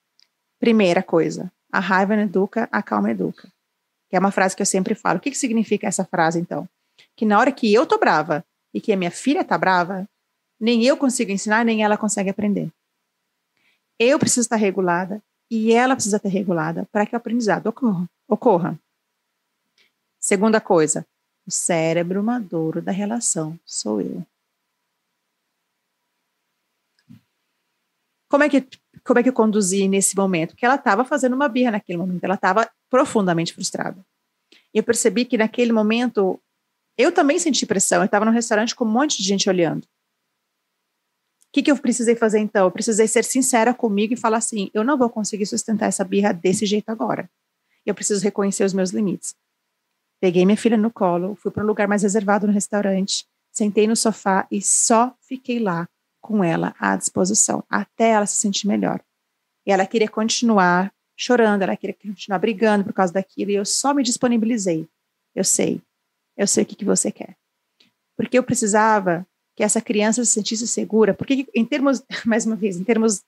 Primeira coisa, a raiva não educa, a calma educa. Que é uma frase que eu sempre falo. O que, que significa essa frase, então? Que na hora que eu tô brava e que a minha filha tá brava, nem eu consigo ensinar, nem ela consegue aprender. Eu preciso estar regulada e ela precisa estar regulada para que o aprendizado ocorra. ocorra. Segunda coisa, o cérebro maduro da relação sou eu. Como é que como é que eu conduzi nesse momento? Porque ela estava fazendo uma birra naquele momento, ela estava profundamente frustrada. E eu percebi que naquele momento eu também senti pressão. Eu estava no restaurante com um monte de gente olhando. O que, que eu precisei fazer então? Eu precisei ser sincera comigo e falar assim: eu não vou conseguir sustentar essa birra desse jeito agora. Eu preciso reconhecer os meus limites. Peguei minha filha no colo, fui para um lugar mais reservado no restaurante, sentei no sofá e só fiquei lá com ela à disposição, até ela se sentir melhor. E ela queria continuar chorando, ela queria continuar brigando por causa daquilo, e eu só me disponibilizei. Eu sei, eu sei o que, que você quer. Porque eu precisava que essa criança se sentisse segura, porque em termos, mais uma vez, em termos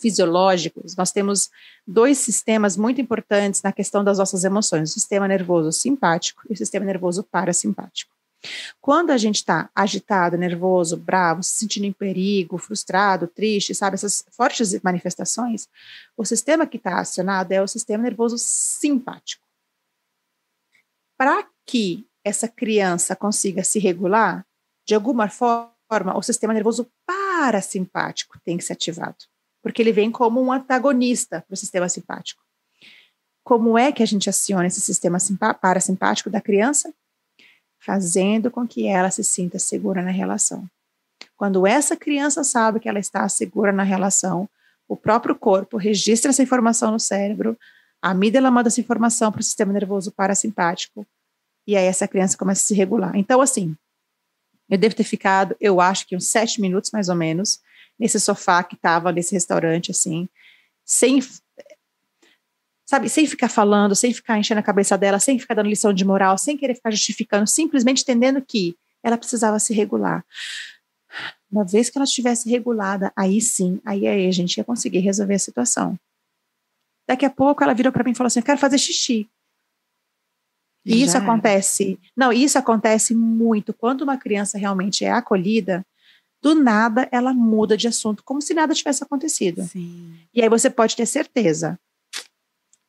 fisiológicos, nós temos dois sistemas muito importantes na questão das nossas emoções: o sistema nervoso simpático e o sistema nervoso parasimpático. Quando a gente está agitado, nervoso, bravo, se sentindo em perigo, frustrado, triste, sabe, essas fortes manifestações, o sistema que está acionado é o sistema nervoso simpático. Para que essa criança consiga se regular, de alguma forma, o sistema nervoso parasimpático tem que ser ativado porque ele vem como um antagonista para o sistema simpático. Como é que a gente aciona esse sistema parasimpático da criança? Fazendo com que ela se sinta segura na relação. Quando essa criança sabe que ela está segura na relação, o próprio corpo registra essa informação no cérebro, a amígdala manda essa informação para o sistema nervoso parasimpático, e aí essa criança começa a se regular. Então, assim, eu devo ter ficado, eu acho que uns sete minutos mais ou menos, nesse sofá que estava nesse restaurante, assim, sem sabe, sem ficar falando, sem ficar enchendo a cabeça dela, sem ficar dando lição de moral, sem querer ficar justificando, simplesmente entendendo que ela precisava se regular. Uma vez que ela estivesse regulada, aí sim, aí, aí a gente ia conseguir resolver a situação. Daqui a pouco ela virou para mim e falou assim: Eu quero fazer xixi. E isso acontece. Não, isso acontece muito. Quando uma criança realmente é acolhida, do nada ela muda de assunto, como se nada tivesse acontecido. Sim. E aí você pode ter certeza,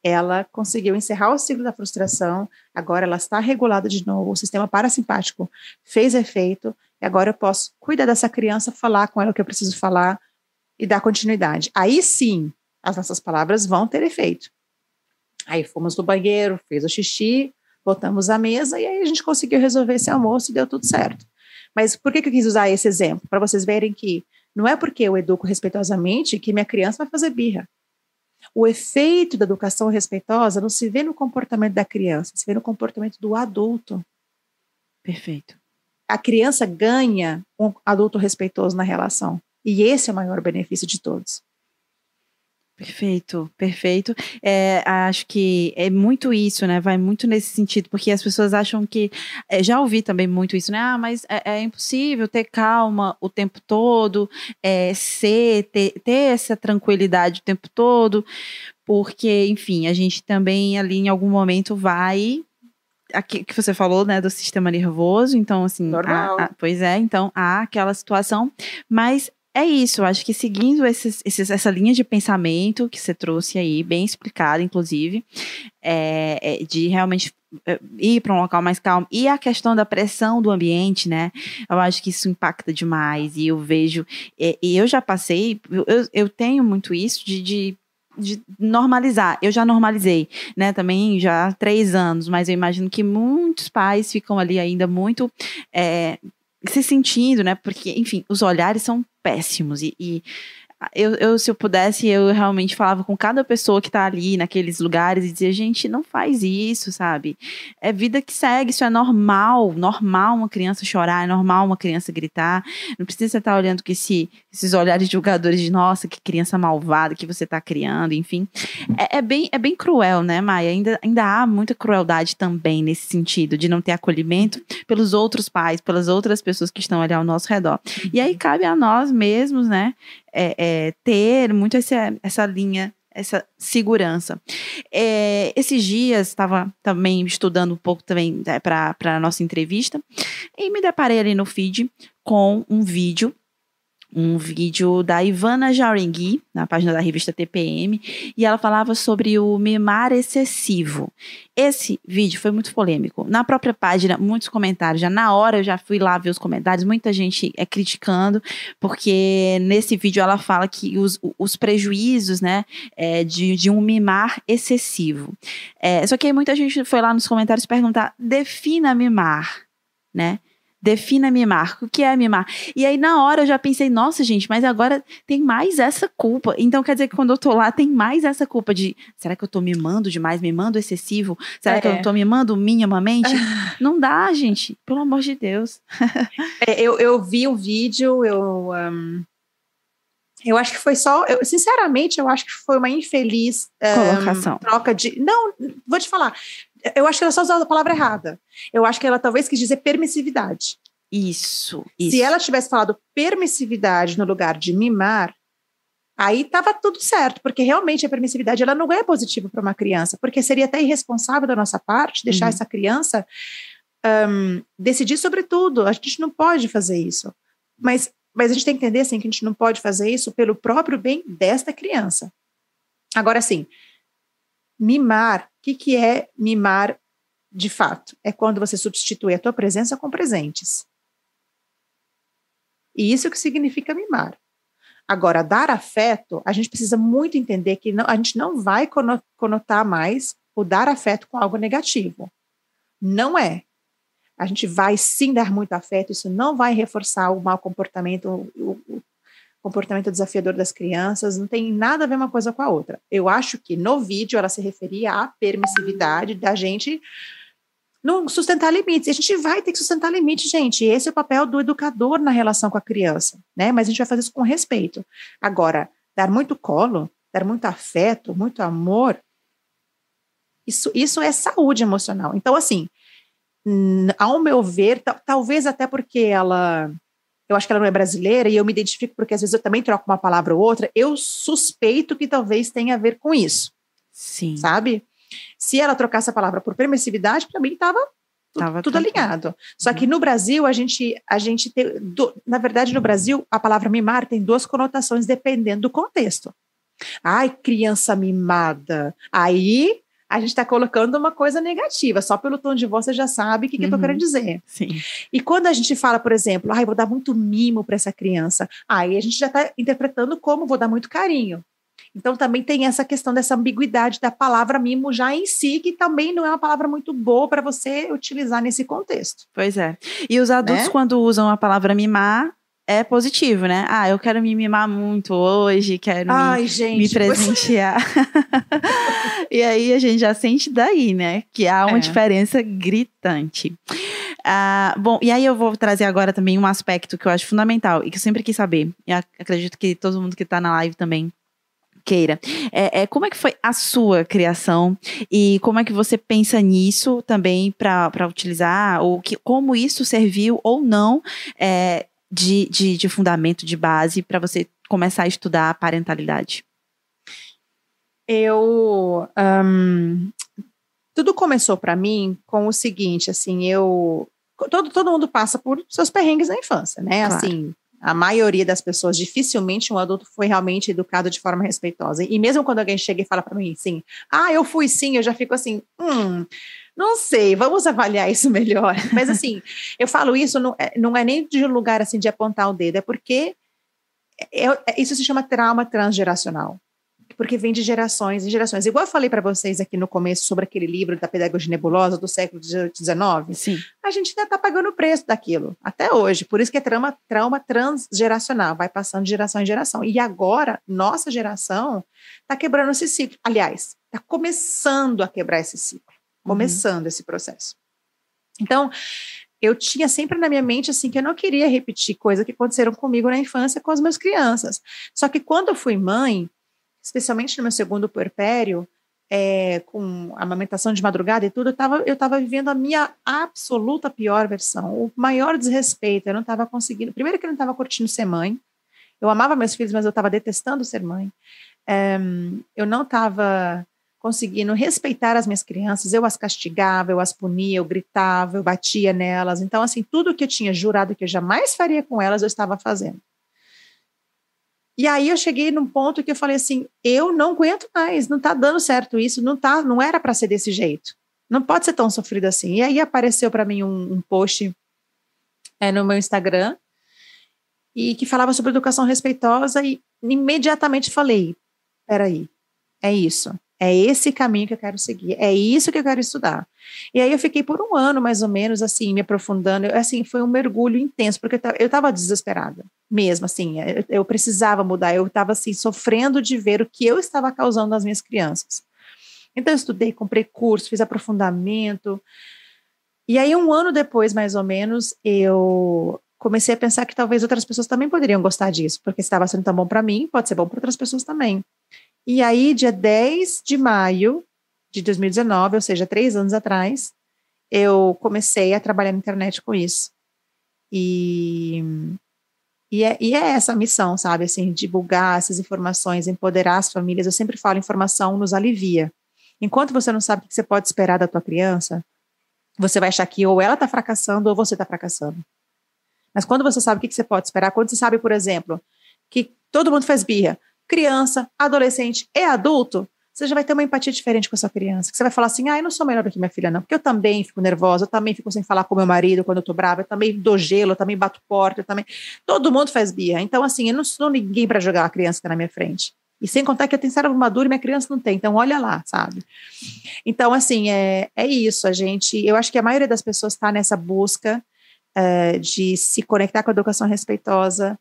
ela conseguiu encerrar o ciclo da frustração, agora ela está regulada de novo, o sistema parasimpático fez efeito, e agora eu posso cuidar dessa criança, falar com ela o que eu preciso falar e dar continuidade. Aí sim, as nossas palavras vão ter efeito. Aí fomos no banheiro, fez o xixi, botamos à mesa e aí a gente conseguiu resolver esse almoço e deu tudo certo. Mas por que, que eu quis usar esse exemplo? Para vocês verem que não é porque eu educo respeitosamente que minha criança vai fazer birra. O efeito da educação respeitosa não se vê no comportamento da criança, se vê no comportamento do adulto.
Perfeito.
A criança ganha um adulto respeitoso na relação. E esse é o maior benefício de todos.
Perfeito, perfeito. É, acho que é muito isso, né? Vai muito nesse sentido, porque as pessoas acham que. É, já ouvi também muito isso, né? Ah, mas é, é impossível ter calma o tempo todo, é, ser, ter, ter essa tranquilidade o tempo todo, porque, enfim, a gente também ali em algum momento vai aqui que você falou, né, do sistema nervoso, então assim,
há,
há, pois é, então há aquela situação, mas é isso, acho que seguindo esses, esses, essa linha de pensamento que você trouxe aí, bem explicada, inclusive, é, é, de realmente é, ir para um local mais calmo. E a questão da pressão do ambiente, né? Eu acho que isso impacta demais. E eu vejo, e, e eu já passei, eu, eu tenho muito isso de, de de normalizar. Eu já normalizei, né? Também já há três anos, mas eu imagino que muitos pais ficam ali ainda muito é, se sentindo, né? Porque, enfim, os olhares são péssimos e, e eu, eu, se eu pudesse, eu realmente falava com cada pessoa que está ali naqueles lugares e dizia, gente, não faz isso, sabe? É vida que segue, isso é normal, normal uma criança chorar, é normal uma criança gritar. Não precisa estar olhando com esse, esses olhares julgadores de, nossa, que criança malvada que você está criando, enfim. É, é, bem, é bem cruel, né, Maia? Ainda, ainda há muita crueldade também nesse sentido, de não ter acolhimento pelos outros pais, pelas outras pessoas que estão ali ao nosso redor. E aí cabe a nós mesmos, né, é, é, ter muito essa, essa linha, essa segurança. É, esses dias estava também estudando um pouco também né, para a nossa entrevista e me deparei ali no feed com um vídeo um vídeo da Ivana Jarengui, na página da revista TPM, e ela falava sobre o mimar excessivo. Esse vídeo foi muito polêmico. Na própria página, muitos comentários. Já na hora eu já fui lá ver os comentários, muita gente é criticando, porque nesse vídeo ela fala que os, os prejuízos né, é, de, de um mimar excessivo. É, só que aí muita gente foi lá nos comentários perguntar: defina mimar, né? Defina mimar. O que é mimar? E aí, na hora, eu já pensei, nossa, gente, mas agora tem mais essa culpa. Então, quer dizer que quando eu tô lá, tem mais essa culpa de será que eu tô mimando demais, mimando excessivo? Será é. que eu é. tô mimando minimamente? Não dá, gente. Pelo amor de Deus.
é, eu, eu vi o vídeo, eu. Um, eu acho que foi só. Eu, sinceramente, eu acho que foi uma infeliz. Um, troca de. Não, vou te falar eu acho que ela só usou a palavra errada. Eu acho que ela talvez quis dizer permissividade.
Isso, isso.
Se ela tivesse falado permissividade no lugar de mimar, aí estava tudo certo, porque realmente a permissividade ela não é positiva para uma criança, porque seria até irresponsável da nossa parte deixar uhum. essa criança um, decidir sobre tudo. A gente não pode fazer isso. Mas, mas a gente tem que entender assim, que a gente não pode fazer isso pelo próprio bem desta criança. Agora, sim, mimar o que, que é mimar de fato? É quando você substitui a tua presença com presentes. E isso que significa mimar. Agora, dar afeto, a gente precisa muito entender que não, a gente não vai conotar mais o dar afeto com algo negativo. Não é. A gente vai sim dar muito afeto, isso não vai reforçar o mau comportamento, o, o, comportamento desafiador das crianças, não tem nada a ver uma coisa com a outra. Eu acho que no vídeo ela se referia à permissividade da gente não sustentar limites. A gente vai ter que sustentar limites, gente. Esse é o papel do educador na relação com a criança, né? Mas a gente vai fazer isso com respeito. Agora, dar muito colo, dar muito afeto, muito amor, isso, isso é saúde emocional. Então, assim, ao meu ver, talvez até porque ela eu acho que ela não é brasileira e eu me identifico porque às vezes eu também troco uma palavra ou outra, eu suspeito que talvez tenha a ver com isso.
Sim.
Sabe? Se ela trocasse a palavra por permissividade, para mim estava tudo, tudo alinhado. Só uhum. que no Brasil, a gente, a gente tem. Do, na verdade, no Brasil, a palavra mimar tem duas conotações dependendo do contexto. Ai, criança mimada. Aí a gente está colocando uma coisa negativa. Só pelo tom de voz você já sabe o que, que uhum. eu tô querendo dizer.
Sim.
E quando a gente fala, por exemplo, ai, vou dar muito mimo para essa criança, aí a gente já está interpretando como vou dar muito carinho. Então também tem essa questão dessa ambiguidade da palavra mimo já em si, que também não é uma palavra muito boa para você utilizar nesse contexto.
Pois é. E os adultos, né? quando usam a palavra mimar, é positivo, né? Ah, eu quero me mimar muito hoje, quero
Ai,
me,
gente,
me presentear. e aí a gente já sente daí, né? Que há uma é. diferença gritante. Ah, bom, e aí eu vou trazer agora também um aspecto que eu acho fundamental e que eu sempre quis saber. E acredito que todo mundo que está na live também queira. É, é, como é que foi a sua criação e como é que você pensa nisso também para utilizar, ou que, como isso serviu ou não é, de, de, de fundamento, de base, para você começar a estudar a parentalidade?
Eu. Um, tudo começou para mim com o seguinte: assim, eu. Todo, todo mundo passa por seus perrengues na infância, né? Claro. Assim, a maioria das pessoas, dificilmente um adulto foi realmente educado de forma respeitosa. E mesmo quando alguém chega e fala para mim assim, ah, eu fui sim, eu já fico assim, hum, não sei, vamos avaliar isso melhor. Mas assim, eu falo isso, não é, não é nem de lugar assim de apontar o dedo, é porque é, é, isso se chama trauma transgeracional porque vem de gerações em gerações. Igual eu falei para vocês aqui no começo sobre aquele livro da pedagogia nebulosa do século XIX,
Sim.
a gente ainda está pagando o preço daquilo, até hoje. Por isso que é trauma, trauma transgeracional, vai passando de geração em geração. E agora, nossa geração está quebrando esse ciclo. Aliás, está começando a quebrar esse ciclo. Começando uhum. esse processo. Então, eu tinha sempre na minha mente assim que eu não queria repetir coisas que aconteceram comigo na infância com as minhas crianças. Só que quando eu fui mãe, especialmente no meu segundo puerpério, é, com amamentação de madrugada e tudo, eu estava eu tava vivendo a minha absoluta pior versão, o maior desrespeito. Eu não estava conseguindo. Primeiro, que eu não estava curtindo ser mãe. Eu amava meus filhos, mas eu estava detestando ser mãe. É, eu não estava conseguindo respeitar as minhas crianças. Eu as castigava, eu as punia, eu gritava, eu batia nelas. Então, assim, tudo que eu tinha jurado que eu jamais faria com elas, eu estava fazendo. E aí eu cheguei num ponto que eu falei assim, eu não aguento mais, não tá dando certo isso, não tá, não era para ser desse jeito. Não pode ser tão sofrido assim. E aí apareceu para mim um, um post é, no meu Instagram e que falava sobre educação respeitosa e imediatamente falei, peraí, é isso. É esse caminho que eu quero seguir, é isso que eu quero estudar. E aí eu fiquei por um ano, mais ou menos, assim, me aprofundando. Assim, foi um mergulho intenso, porque eu estava desesperada, mesmo, assim. Eu, eu precisava mudar, eu estava, assim, sofrendo de ver o que eu estava causando nas minhas crianças. Então, eu estudei, comprei curso, fiz aprofundamento. E aí, um ano depois, mais ou menos, eu comecei a pensar que talvez outras pessoas também poderiam gostar disso, porque estava sendo tão bom para mim, pode ser bom para outras pessoas também. E aí, dia 10 de maio de 2019, ou seja, três anos atrás, eu comecei a trabalhar na internet com isso. E, e, é, e é essa a missão, sabe? Assim, divulgar essas informações, empoderar as famílias. Eu sempre falo, informação nos alivia. Enquanto você não sabe o que você pode esperar da tua criança, você vai achar que ou ela está fracassando ou você está fracassando. Mas quando você sabe o que você pode esperar, quando você sabe, por exemplo, que todo mundo faz birra, criança, adolescente e adulto, você já vai ter uma empatia diferente com a sua criança. Que você vai falar assim: ah, eu não sou melhor do que minha filha, não, porque eu também fico nervosa, eu também fico sem falar com meu marido quando eu tô brava, eu também dou gelo, eu também bato porta, eu também. Todo mundo faz birra. Então, assim, eu não sou ninguém para jogar a criança que tá na minha frente. E sem contar que eu tenho cérebro maduro e minha criança não tem. Então, olha lá, sabe? Então, assim, é, é isso. A gente. Eu acho que a maioria das pessoas está nessa busca é, de se conectar com a educação respeitosa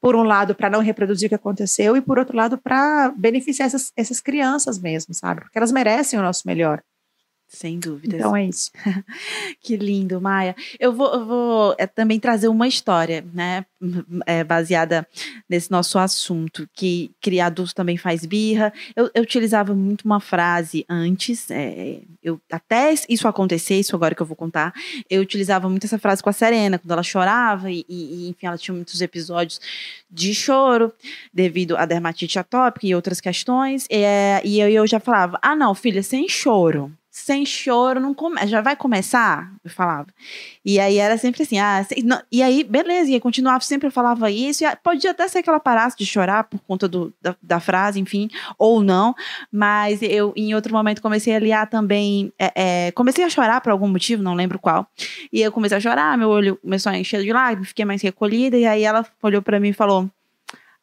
por um lado, para não reproduzir o que aconteceu, e por outro lado, para beneficiar essas, essas crianças mesmo, sabe? Porque elas merecem o nosso melhor.
Sem dúvidas.
Então é isso.
que lindo, Maia. Eu vou, eu vou é, também trazer uma história, né? É, baseada nesse nosso assunto, que criar adulto também faz birra. Eu, eu utilizava muito uma frase antes, é, eu, até isso acontecer, isso agora que eu vou contar, eu utilizava muito essa frase com a Serena, quando ela chorava, e, e enfim, ela tinha muitos episódios de choro, devido à dermatite atópica e outras questões. É, e eu, eu já falava: ah, não, filha, sem choro sem choro, não come... já vai começar? Eu falava. E aí era sempre assim, ah, não... e aí, beleza, e aí continuava, sempre eu falava isso, e podia até ser que ela parasse de chorar por conta do, da, da, frase, enfim, ou não, mas eu, em outro momento, comecei a aliar também, é, é, comecei a chorar por algum motivo, não lembro qual, e eu comecei a chorar, meu olho começou a encher de lágrimas, fiquei mais recolhida, e aí ela olhou para mim e falou,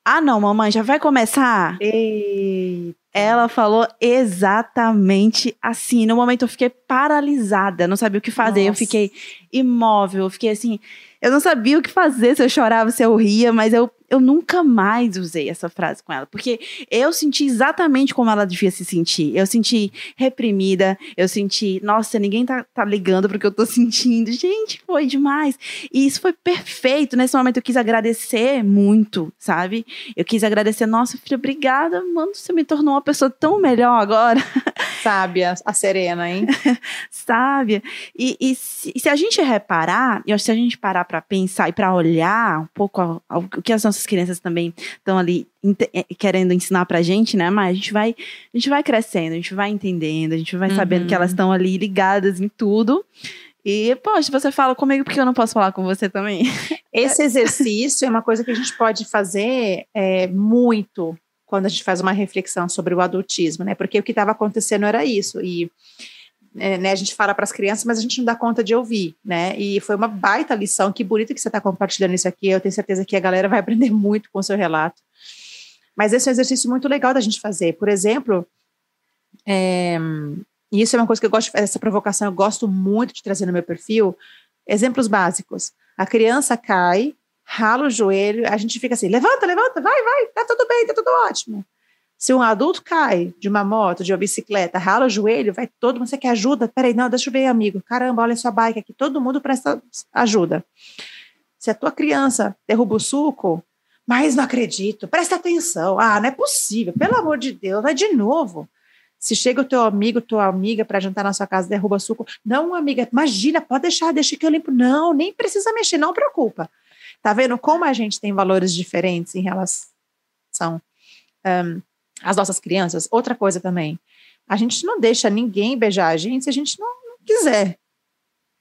ah, não, mamãe, já vai começar?
Eita.
Ela falou exatamente assim. No momento eu fiquei paralisada, não sabia o que fazer. Nossa. Eu fiquei imóvel, eu fiquei assim. Eu não sabia o que fazer, se eu chorava, se eu ria, mas eu eu nunca mais usei essa frase com ela, porque eu senti exatamente como ela devia se sentir. Eu senti reprimida, eu senti, nossa, ninguém tá, tá ligando pro que eu tô sentindo. Gente, foi demais. E isso foi perfeito. Nesse momento eu quis agradecer muito, sabe? Eu quis agradecer, nossa, filha, obrigada, mano, você me tornou uma pessoa tão melhor agora.
Sábia, a Serena, hein?
Sábia. E, e se, se, a gente reparar, e se a gente parar para pensar e para olhar um pouco o que as nossas nossas crianças também estão ali eh, querendo ensinar pra gente, né? Mas a gente vai, a gente vai crescendo, a gente vai entendendo, a gente vai uhum. sabendo que elas estão ali ligadas em tudo. E, poxa, você fala comigo porque eu não posso falar com você também.
Esse exercício é uma coisa que a gente pode fazer é, muito quando a gente faz uma reflexão sobre o adultismo, né? Porque o que estava acontecendo era isso. E é, né, a gente fala para as crianças, mas a gente não dá conta de ouvir, né? E foi uma baita lição. Que bonito que você está compartilhando isso aqui. Eu tenho certeza que a galera vai aprender muito com o seu relato. Mas esse é um exercício muito legal da gente fazer. Por exemplo, é, e isso é uma coisa que eu gosto, essa provocação eu gosto muito de trazer no meu perfil. Exemplos básicos. A criança cai, rala o joelho, a gente fica assim: levanta, levanta, vai, vai, tá tudo bem, tá tudo ótimo. Se um adulto cai de uma moto, de uma bicicleta, rala o joelho, vai todo mundo, você quer ajuda? Peraí, não, deixa eu ver, amigo. Caramba, olha sua bike aqui, todo mundo presta ajuda. Se a tua criança derruba o suco, mas não acredito, presta atenção. Ah, não é possível, pelo amor de Deus, vai de novo. Se chega o teu amigo, tua amiga para jantar na sua casa, derruba suco, não, amiga, imagina, pode deixar, deixa que eu limpo. Não, nem precisa mexer, não preocupa. Tá vendo como a gente tem valores diferentes em relação um, as nossas crianças, outra coisa também. A gente não deixa ninguém beijar a gente se a gente não, não quiser.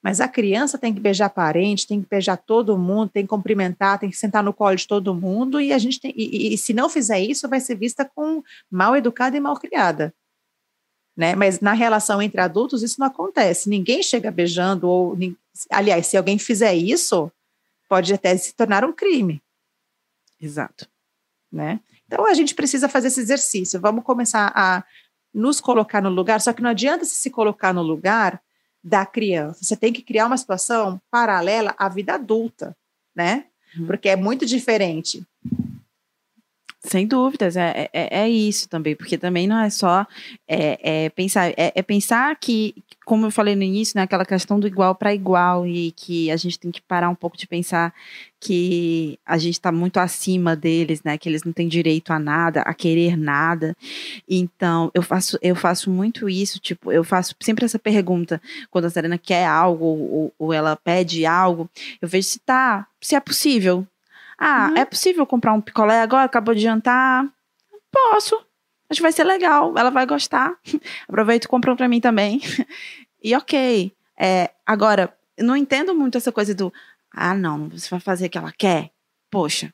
Mas a criança tem que beijar parente, tem que beijar todo mundo, tem que cumprimentar, tem que sentar no colo de todo mundo, e a gente tem, e, e, e se não fizer isso, vai ser vista como mal educada e mal criada. Né? Mas na relação entre adultos isso não acontece. Ninguém chega beijando ou aliás, se alguém fizer isso, pode até se tornar um crime.
Exato.
Né? Então a gente precisa fazer esse exercício. Vamos começar a nos colocar no lugar, só que não adianta se colocar no lugar da criança. Você tem que criar uma situação paralela à vida adulta, né? Uhum. Porque é muito diferente.
Sem dúvidas, é, é, é, isso também, porque também não é só é, é pensar, é, é, pensar que, como eu falei no início, né, aquela questão do igual para igual e que a gente tem que parar um pouco de pensar que a gente está muito acima deles, né, que eles não têm direito a nada, a querer nada. Então, eu faço, eu faço muito isso, tipo, eu faço sempre essa pergunta quando a Serena quer algo ou, ou ela pede algo, eu vejo se tá, se é possível, ah, uhum. é possível comprar um picolé agora? Acabou de jantar? Posso. Acho que vai ser legal. Ela vai gostar. Aproveita e compra um pra mim também. e ok. É, agora, não entendo muito essa coisa do. Ah, não, você vai fazer o que ela quer? Poxa,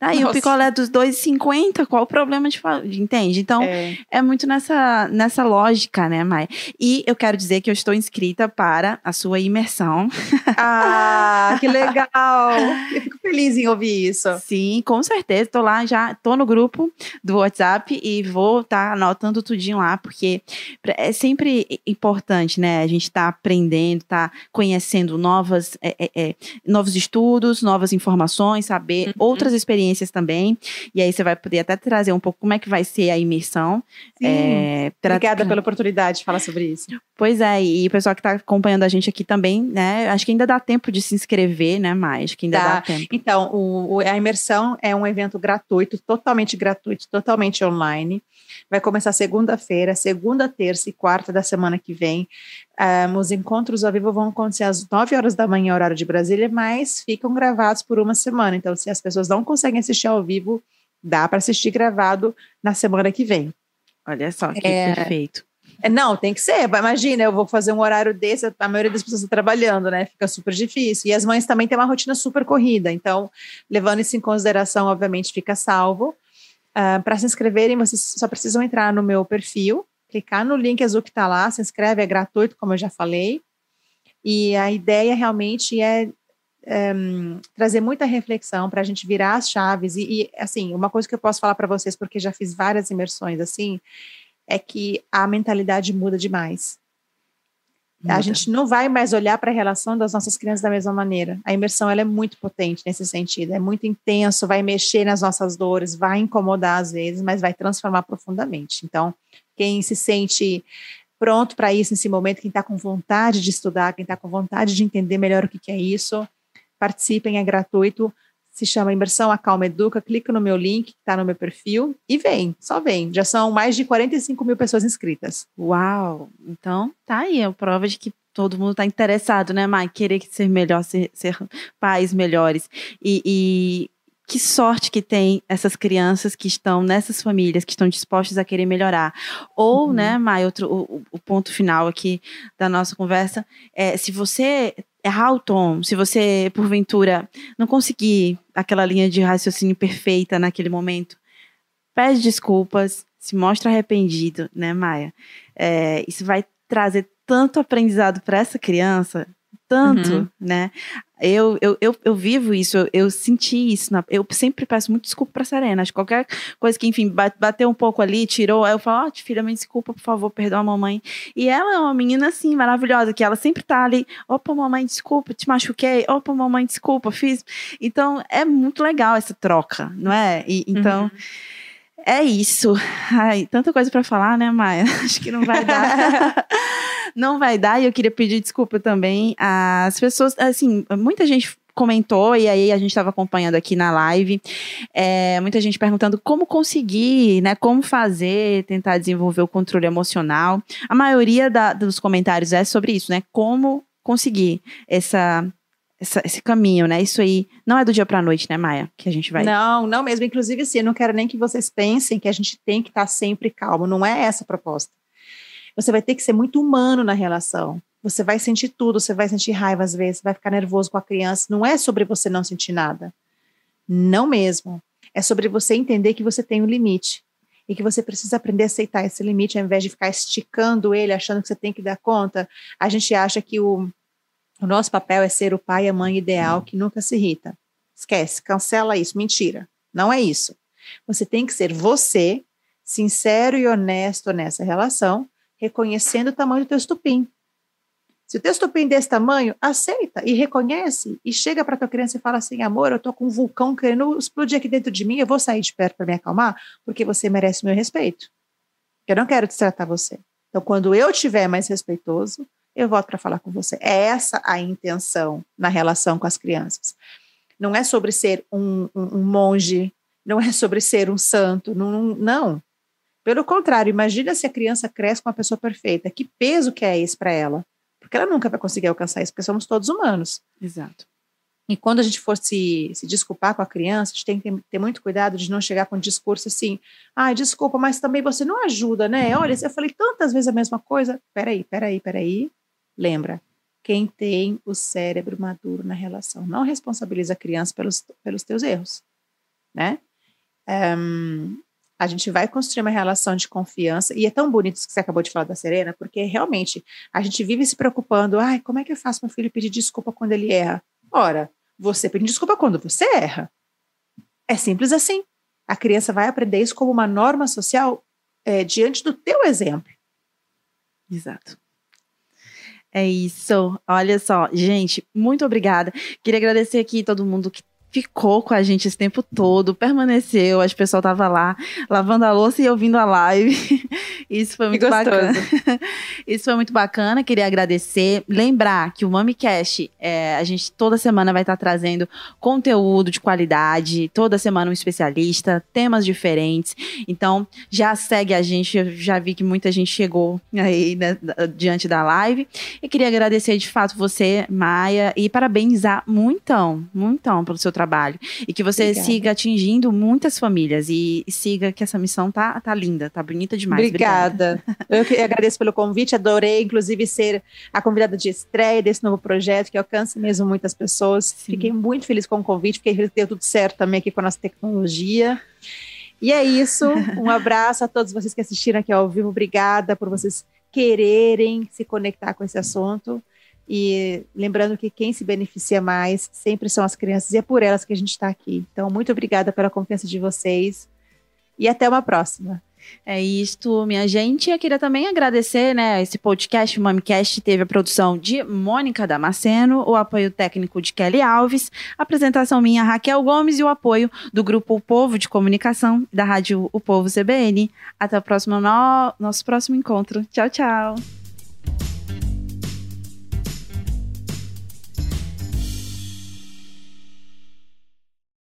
aí, Nossa. o picolé dos 2,50, qual o problema de, entende? Então, é. é. muito nessa, nessa lógica, né, Mai? E eu quero dizer que eu estou inscrita para a sua imersão.
Ah, que legal! Eu fico feliz em ouvir isso.
Sim, com certeza. Estou lá já, estou no grupo do WhatsApp e vou estar tá anotando tudinho lá, porque é sempre importante, né? A gente está aprendendo, está conhecendo novas, é, é, é, novos estudos, novas informações, saber uhum. outras experiências experiências também. E aí você vai poder até trazer um pouco como é que vai ser a imersão.
É, Obrigada pela oportunidade de falar sobre isso.
Pois é, e o pessoal que está acompanhando a gente aqui também, né? Acho que ainda dá tempo de se inscrever, né? Mais, que ainda dá, dá tempo.
Então, o, a imersão é um evento gratuito, totalmente gratuito, totalmente online. Vai começar segunda-feira, segunda, terça e quarta da semana que vem. Um, os encontros ao vivo vão acontecer às 9 horas da manhã, horário de Brasília, mas ficam gravados por uma semana. Então, se as pessoas não conseguem assistir ao vivo, dá para assistir gravado na semana que vem.
Olha só que é, perfeito.
É, não, tem que ser. Imagina, eu vou fazer um horário desse, a maioria das pessoas está trabalhando, né? Fica super difícil. E as mães também têm uma rotina super corrida. Então, levando isso em consideração, obviamente, fica salvo. Uh, ah, Para se inscreverem, vocês só precisam entrar no meu perfil, clicar no link azul que está lá, se inscreve, é gratuito, como eu já falei. E a ideia realmente é um, trazer muita reflexão para a gente virar as chaves. E, e, assim, uma coisa que eu posso falar para vocês, porque já fiz várias imersões assim, é que a mentalidade muda demais. Muda. A gente não vai mais olhar para a relação das nossas crianças da mesma maneira. A imersão ela é muito potente nesse sentido, é muito intenso, vai mexer nas nossas dores, vai incomodar às vezes, mas vai transformar profundamente. Então, quem se sente pronto para isso nesse momento, quem está com vontade de estudar, quem está com vontade de entender melhor o que, que é isso, participem, é gratuito se chama Imersão Acalma Educa, clica no meu link, que está no meu perfil, e vem, só vem. Já são mais de 45 mil pessoas inscritas.
Uau! Então, tá aí, é a prova de que todo mundo está interessado, né, Mai? Querer ser melhor, ser, ser pais melhores. E, e, que sorte que tem essas crianças que estão nessas famílias, que estão dispostas a querer melhorar. Ou, uhum. né, Mai, outro, o, o ponto final aqui da nossa conversa, é se você errar o tom, se você, porventura, não conseguir aquela linha de raciocínio perfeita naquele momento, pede desculpas, se mostra arrependido, né, Maia? É, isso vai trazer tanto aprendizado para essa criança tanto, uhum. né? Eu, eu, eu, eu, vivo isso, eu, eu senti isso. Na, eu sempre peço muito desculpa pra Serena. Acho que qualquer coisa que, enfim, bateu um pouco ali, tirou, aí eu falo, ó, oh, filha, me desculpa, por favor, perdoa a mamãe. E ela é uma menina, assim, maravilhosa, que ela sempre tá ali, opa, mamãe, desculpa, te machuquei, opa, mamãe, desculpa, fiz. Então, é muito legal essa troca, não é? E, então. Uhum. É isso. Ai, tanta coisa para falar, né, Maia? Acho que não vai dar. não vai dar. E eu queria pedir desculpa também às pessoas. Assim, muita gente comentou, e aí a gente estava acompanhando aqui na live, é, muita gente perguntando como conseguir, né, como fazer, tentar desenvolver o controle emocional. A maioria da, dos comentários é sobre isso, né, como conseguir essa essa, esse caminho, né? Isso aí não é do dia para noite, né, Maia? Que a gente vai.
Não, não mesmo. Inclusive, assim, eu não quero nem que vocês pensem que a gente tem que estar tá sempre calmo. Não é essa a proposta. Você vai ter que ser muito humano na relação. Você vai sentir tudo, você vai sentir raiva às vezes, vai ficar nervoso com a criança. Não é sobre você não sentir nada. Não mesmo. É sobre você entender que você tem um limite e que você precisa aprender a aceitar esse limite ao invés de ficar esticando ele, achando que você tem que dar conta. A gente acha que o o nosso papel é ser o pai e a mãe ideal que nunca se irrita. Esquece, cancela isso, mentira. Não é isso. Você tem que ser você, sincero e honesto nessa relação, reconhecendo o tamanho do teu estupim. Se o teu estupim desse tamanho, aceita e reconhece e chega para tua criança e fala assim: "Amor, eu tô com um vulcão querendo explodir aqui dentro de mim, eu vou sair de perto para me acalmar, porque você merece meu respeito. Eu não quero destratar você. Então, quando eu tiver mais respeitoso, eu volto para falar com você. É essa a intenção na relação com as crianças. Não é sobre ser um, um, um monge, não é sobre ser um santo, não, não. Pelo contrário, imagina se a criança cresce com uma pessoa perfeita. Que peso que é esse para ela? Porque ela nunca vai conseguir alcançar isso, porque somos todos humanos.
Exato.
E quando a gente for se, se desculpar com a criança, a gente tem que ter, ter muito cuidado de não chegar com um discurso assim, ah, desculpa, mas também você não ajuda, né? Olha, eu falei tantas vezes a mesma coisa. Peraí, peraí, peraí. Lembra, quem tem o cérebro maduro na relação. Não responsabiliza a criança pelos, pelos teus erros, né? Um, a gente vai construir uma relação de confiança, e é tão bonito isso que você acabou de falar da Serena, porque realmente a gente vive se preocupando, ai, como é que eu faço meu filho pedir desculpa quando ele erra? Ora, você pede desculpa quando você erra. É simples assim. A criança vai aprender isso como uma norma social é, diante do teu exemplo.
Exato. É isso. Olha só, gente, muito obrigada. Queria agradecer aqui todo mundo que ficou com a gente esse tempo todo, permaneceu, as pessoas estavam lá lavando a louça e ouvindo a live. Isso foi muito bacana. Isso foi muito bacana, queria agradecer. Lembrar que o MamiCast, é, a gente toda semana vai estar trazendo conteúdo de qualidade, toda semana um especialista, temas diferentes. Então, já segue a gente, eu já vi que muita gente chegou aí né, diante da live. E queria agradecer de fato você, Maia, e parabenizar muitão, muitão pelo seu trabalho. E que você Obrigada. siga atingindo muitas famílias e, siga que essa missão tá, tá linda, tá bonita demais.
Obrigada. Eu que agradeço pelo convite, adorei, inclusive, ser a convidada de estreia desse novo projeto, que alcança mesmo muitas pessoas. Sim. Fiquei muito feliz com o convite, fiquei feliz que deu tudo certo também aqui com a nossa tecnologia. E é isso. Um abraço a todos vocês que assistiram aqui ao vivo. Obrigada por vocês quererem se conectar com esse assunto. E lembrando que quem se beneficia mais sempre são as crianças e é por elas que a gente está aqui. Então, muito obrigada pela confiança de vocês e até uma próxima.
É isto, minha gente. Eu queria também agradecer, né? Esse podcast, o MamiCast, teve a produção de Mônica Damasceno, o apoio técnico de Kelly Alves, a apresentação minha, Raquel Gomes, e o apoio do grupo O Povo de Comunicação, da Rádio O Povo CBN. Até o próximo, no... nosso próximo encontro. Tchau, tchau.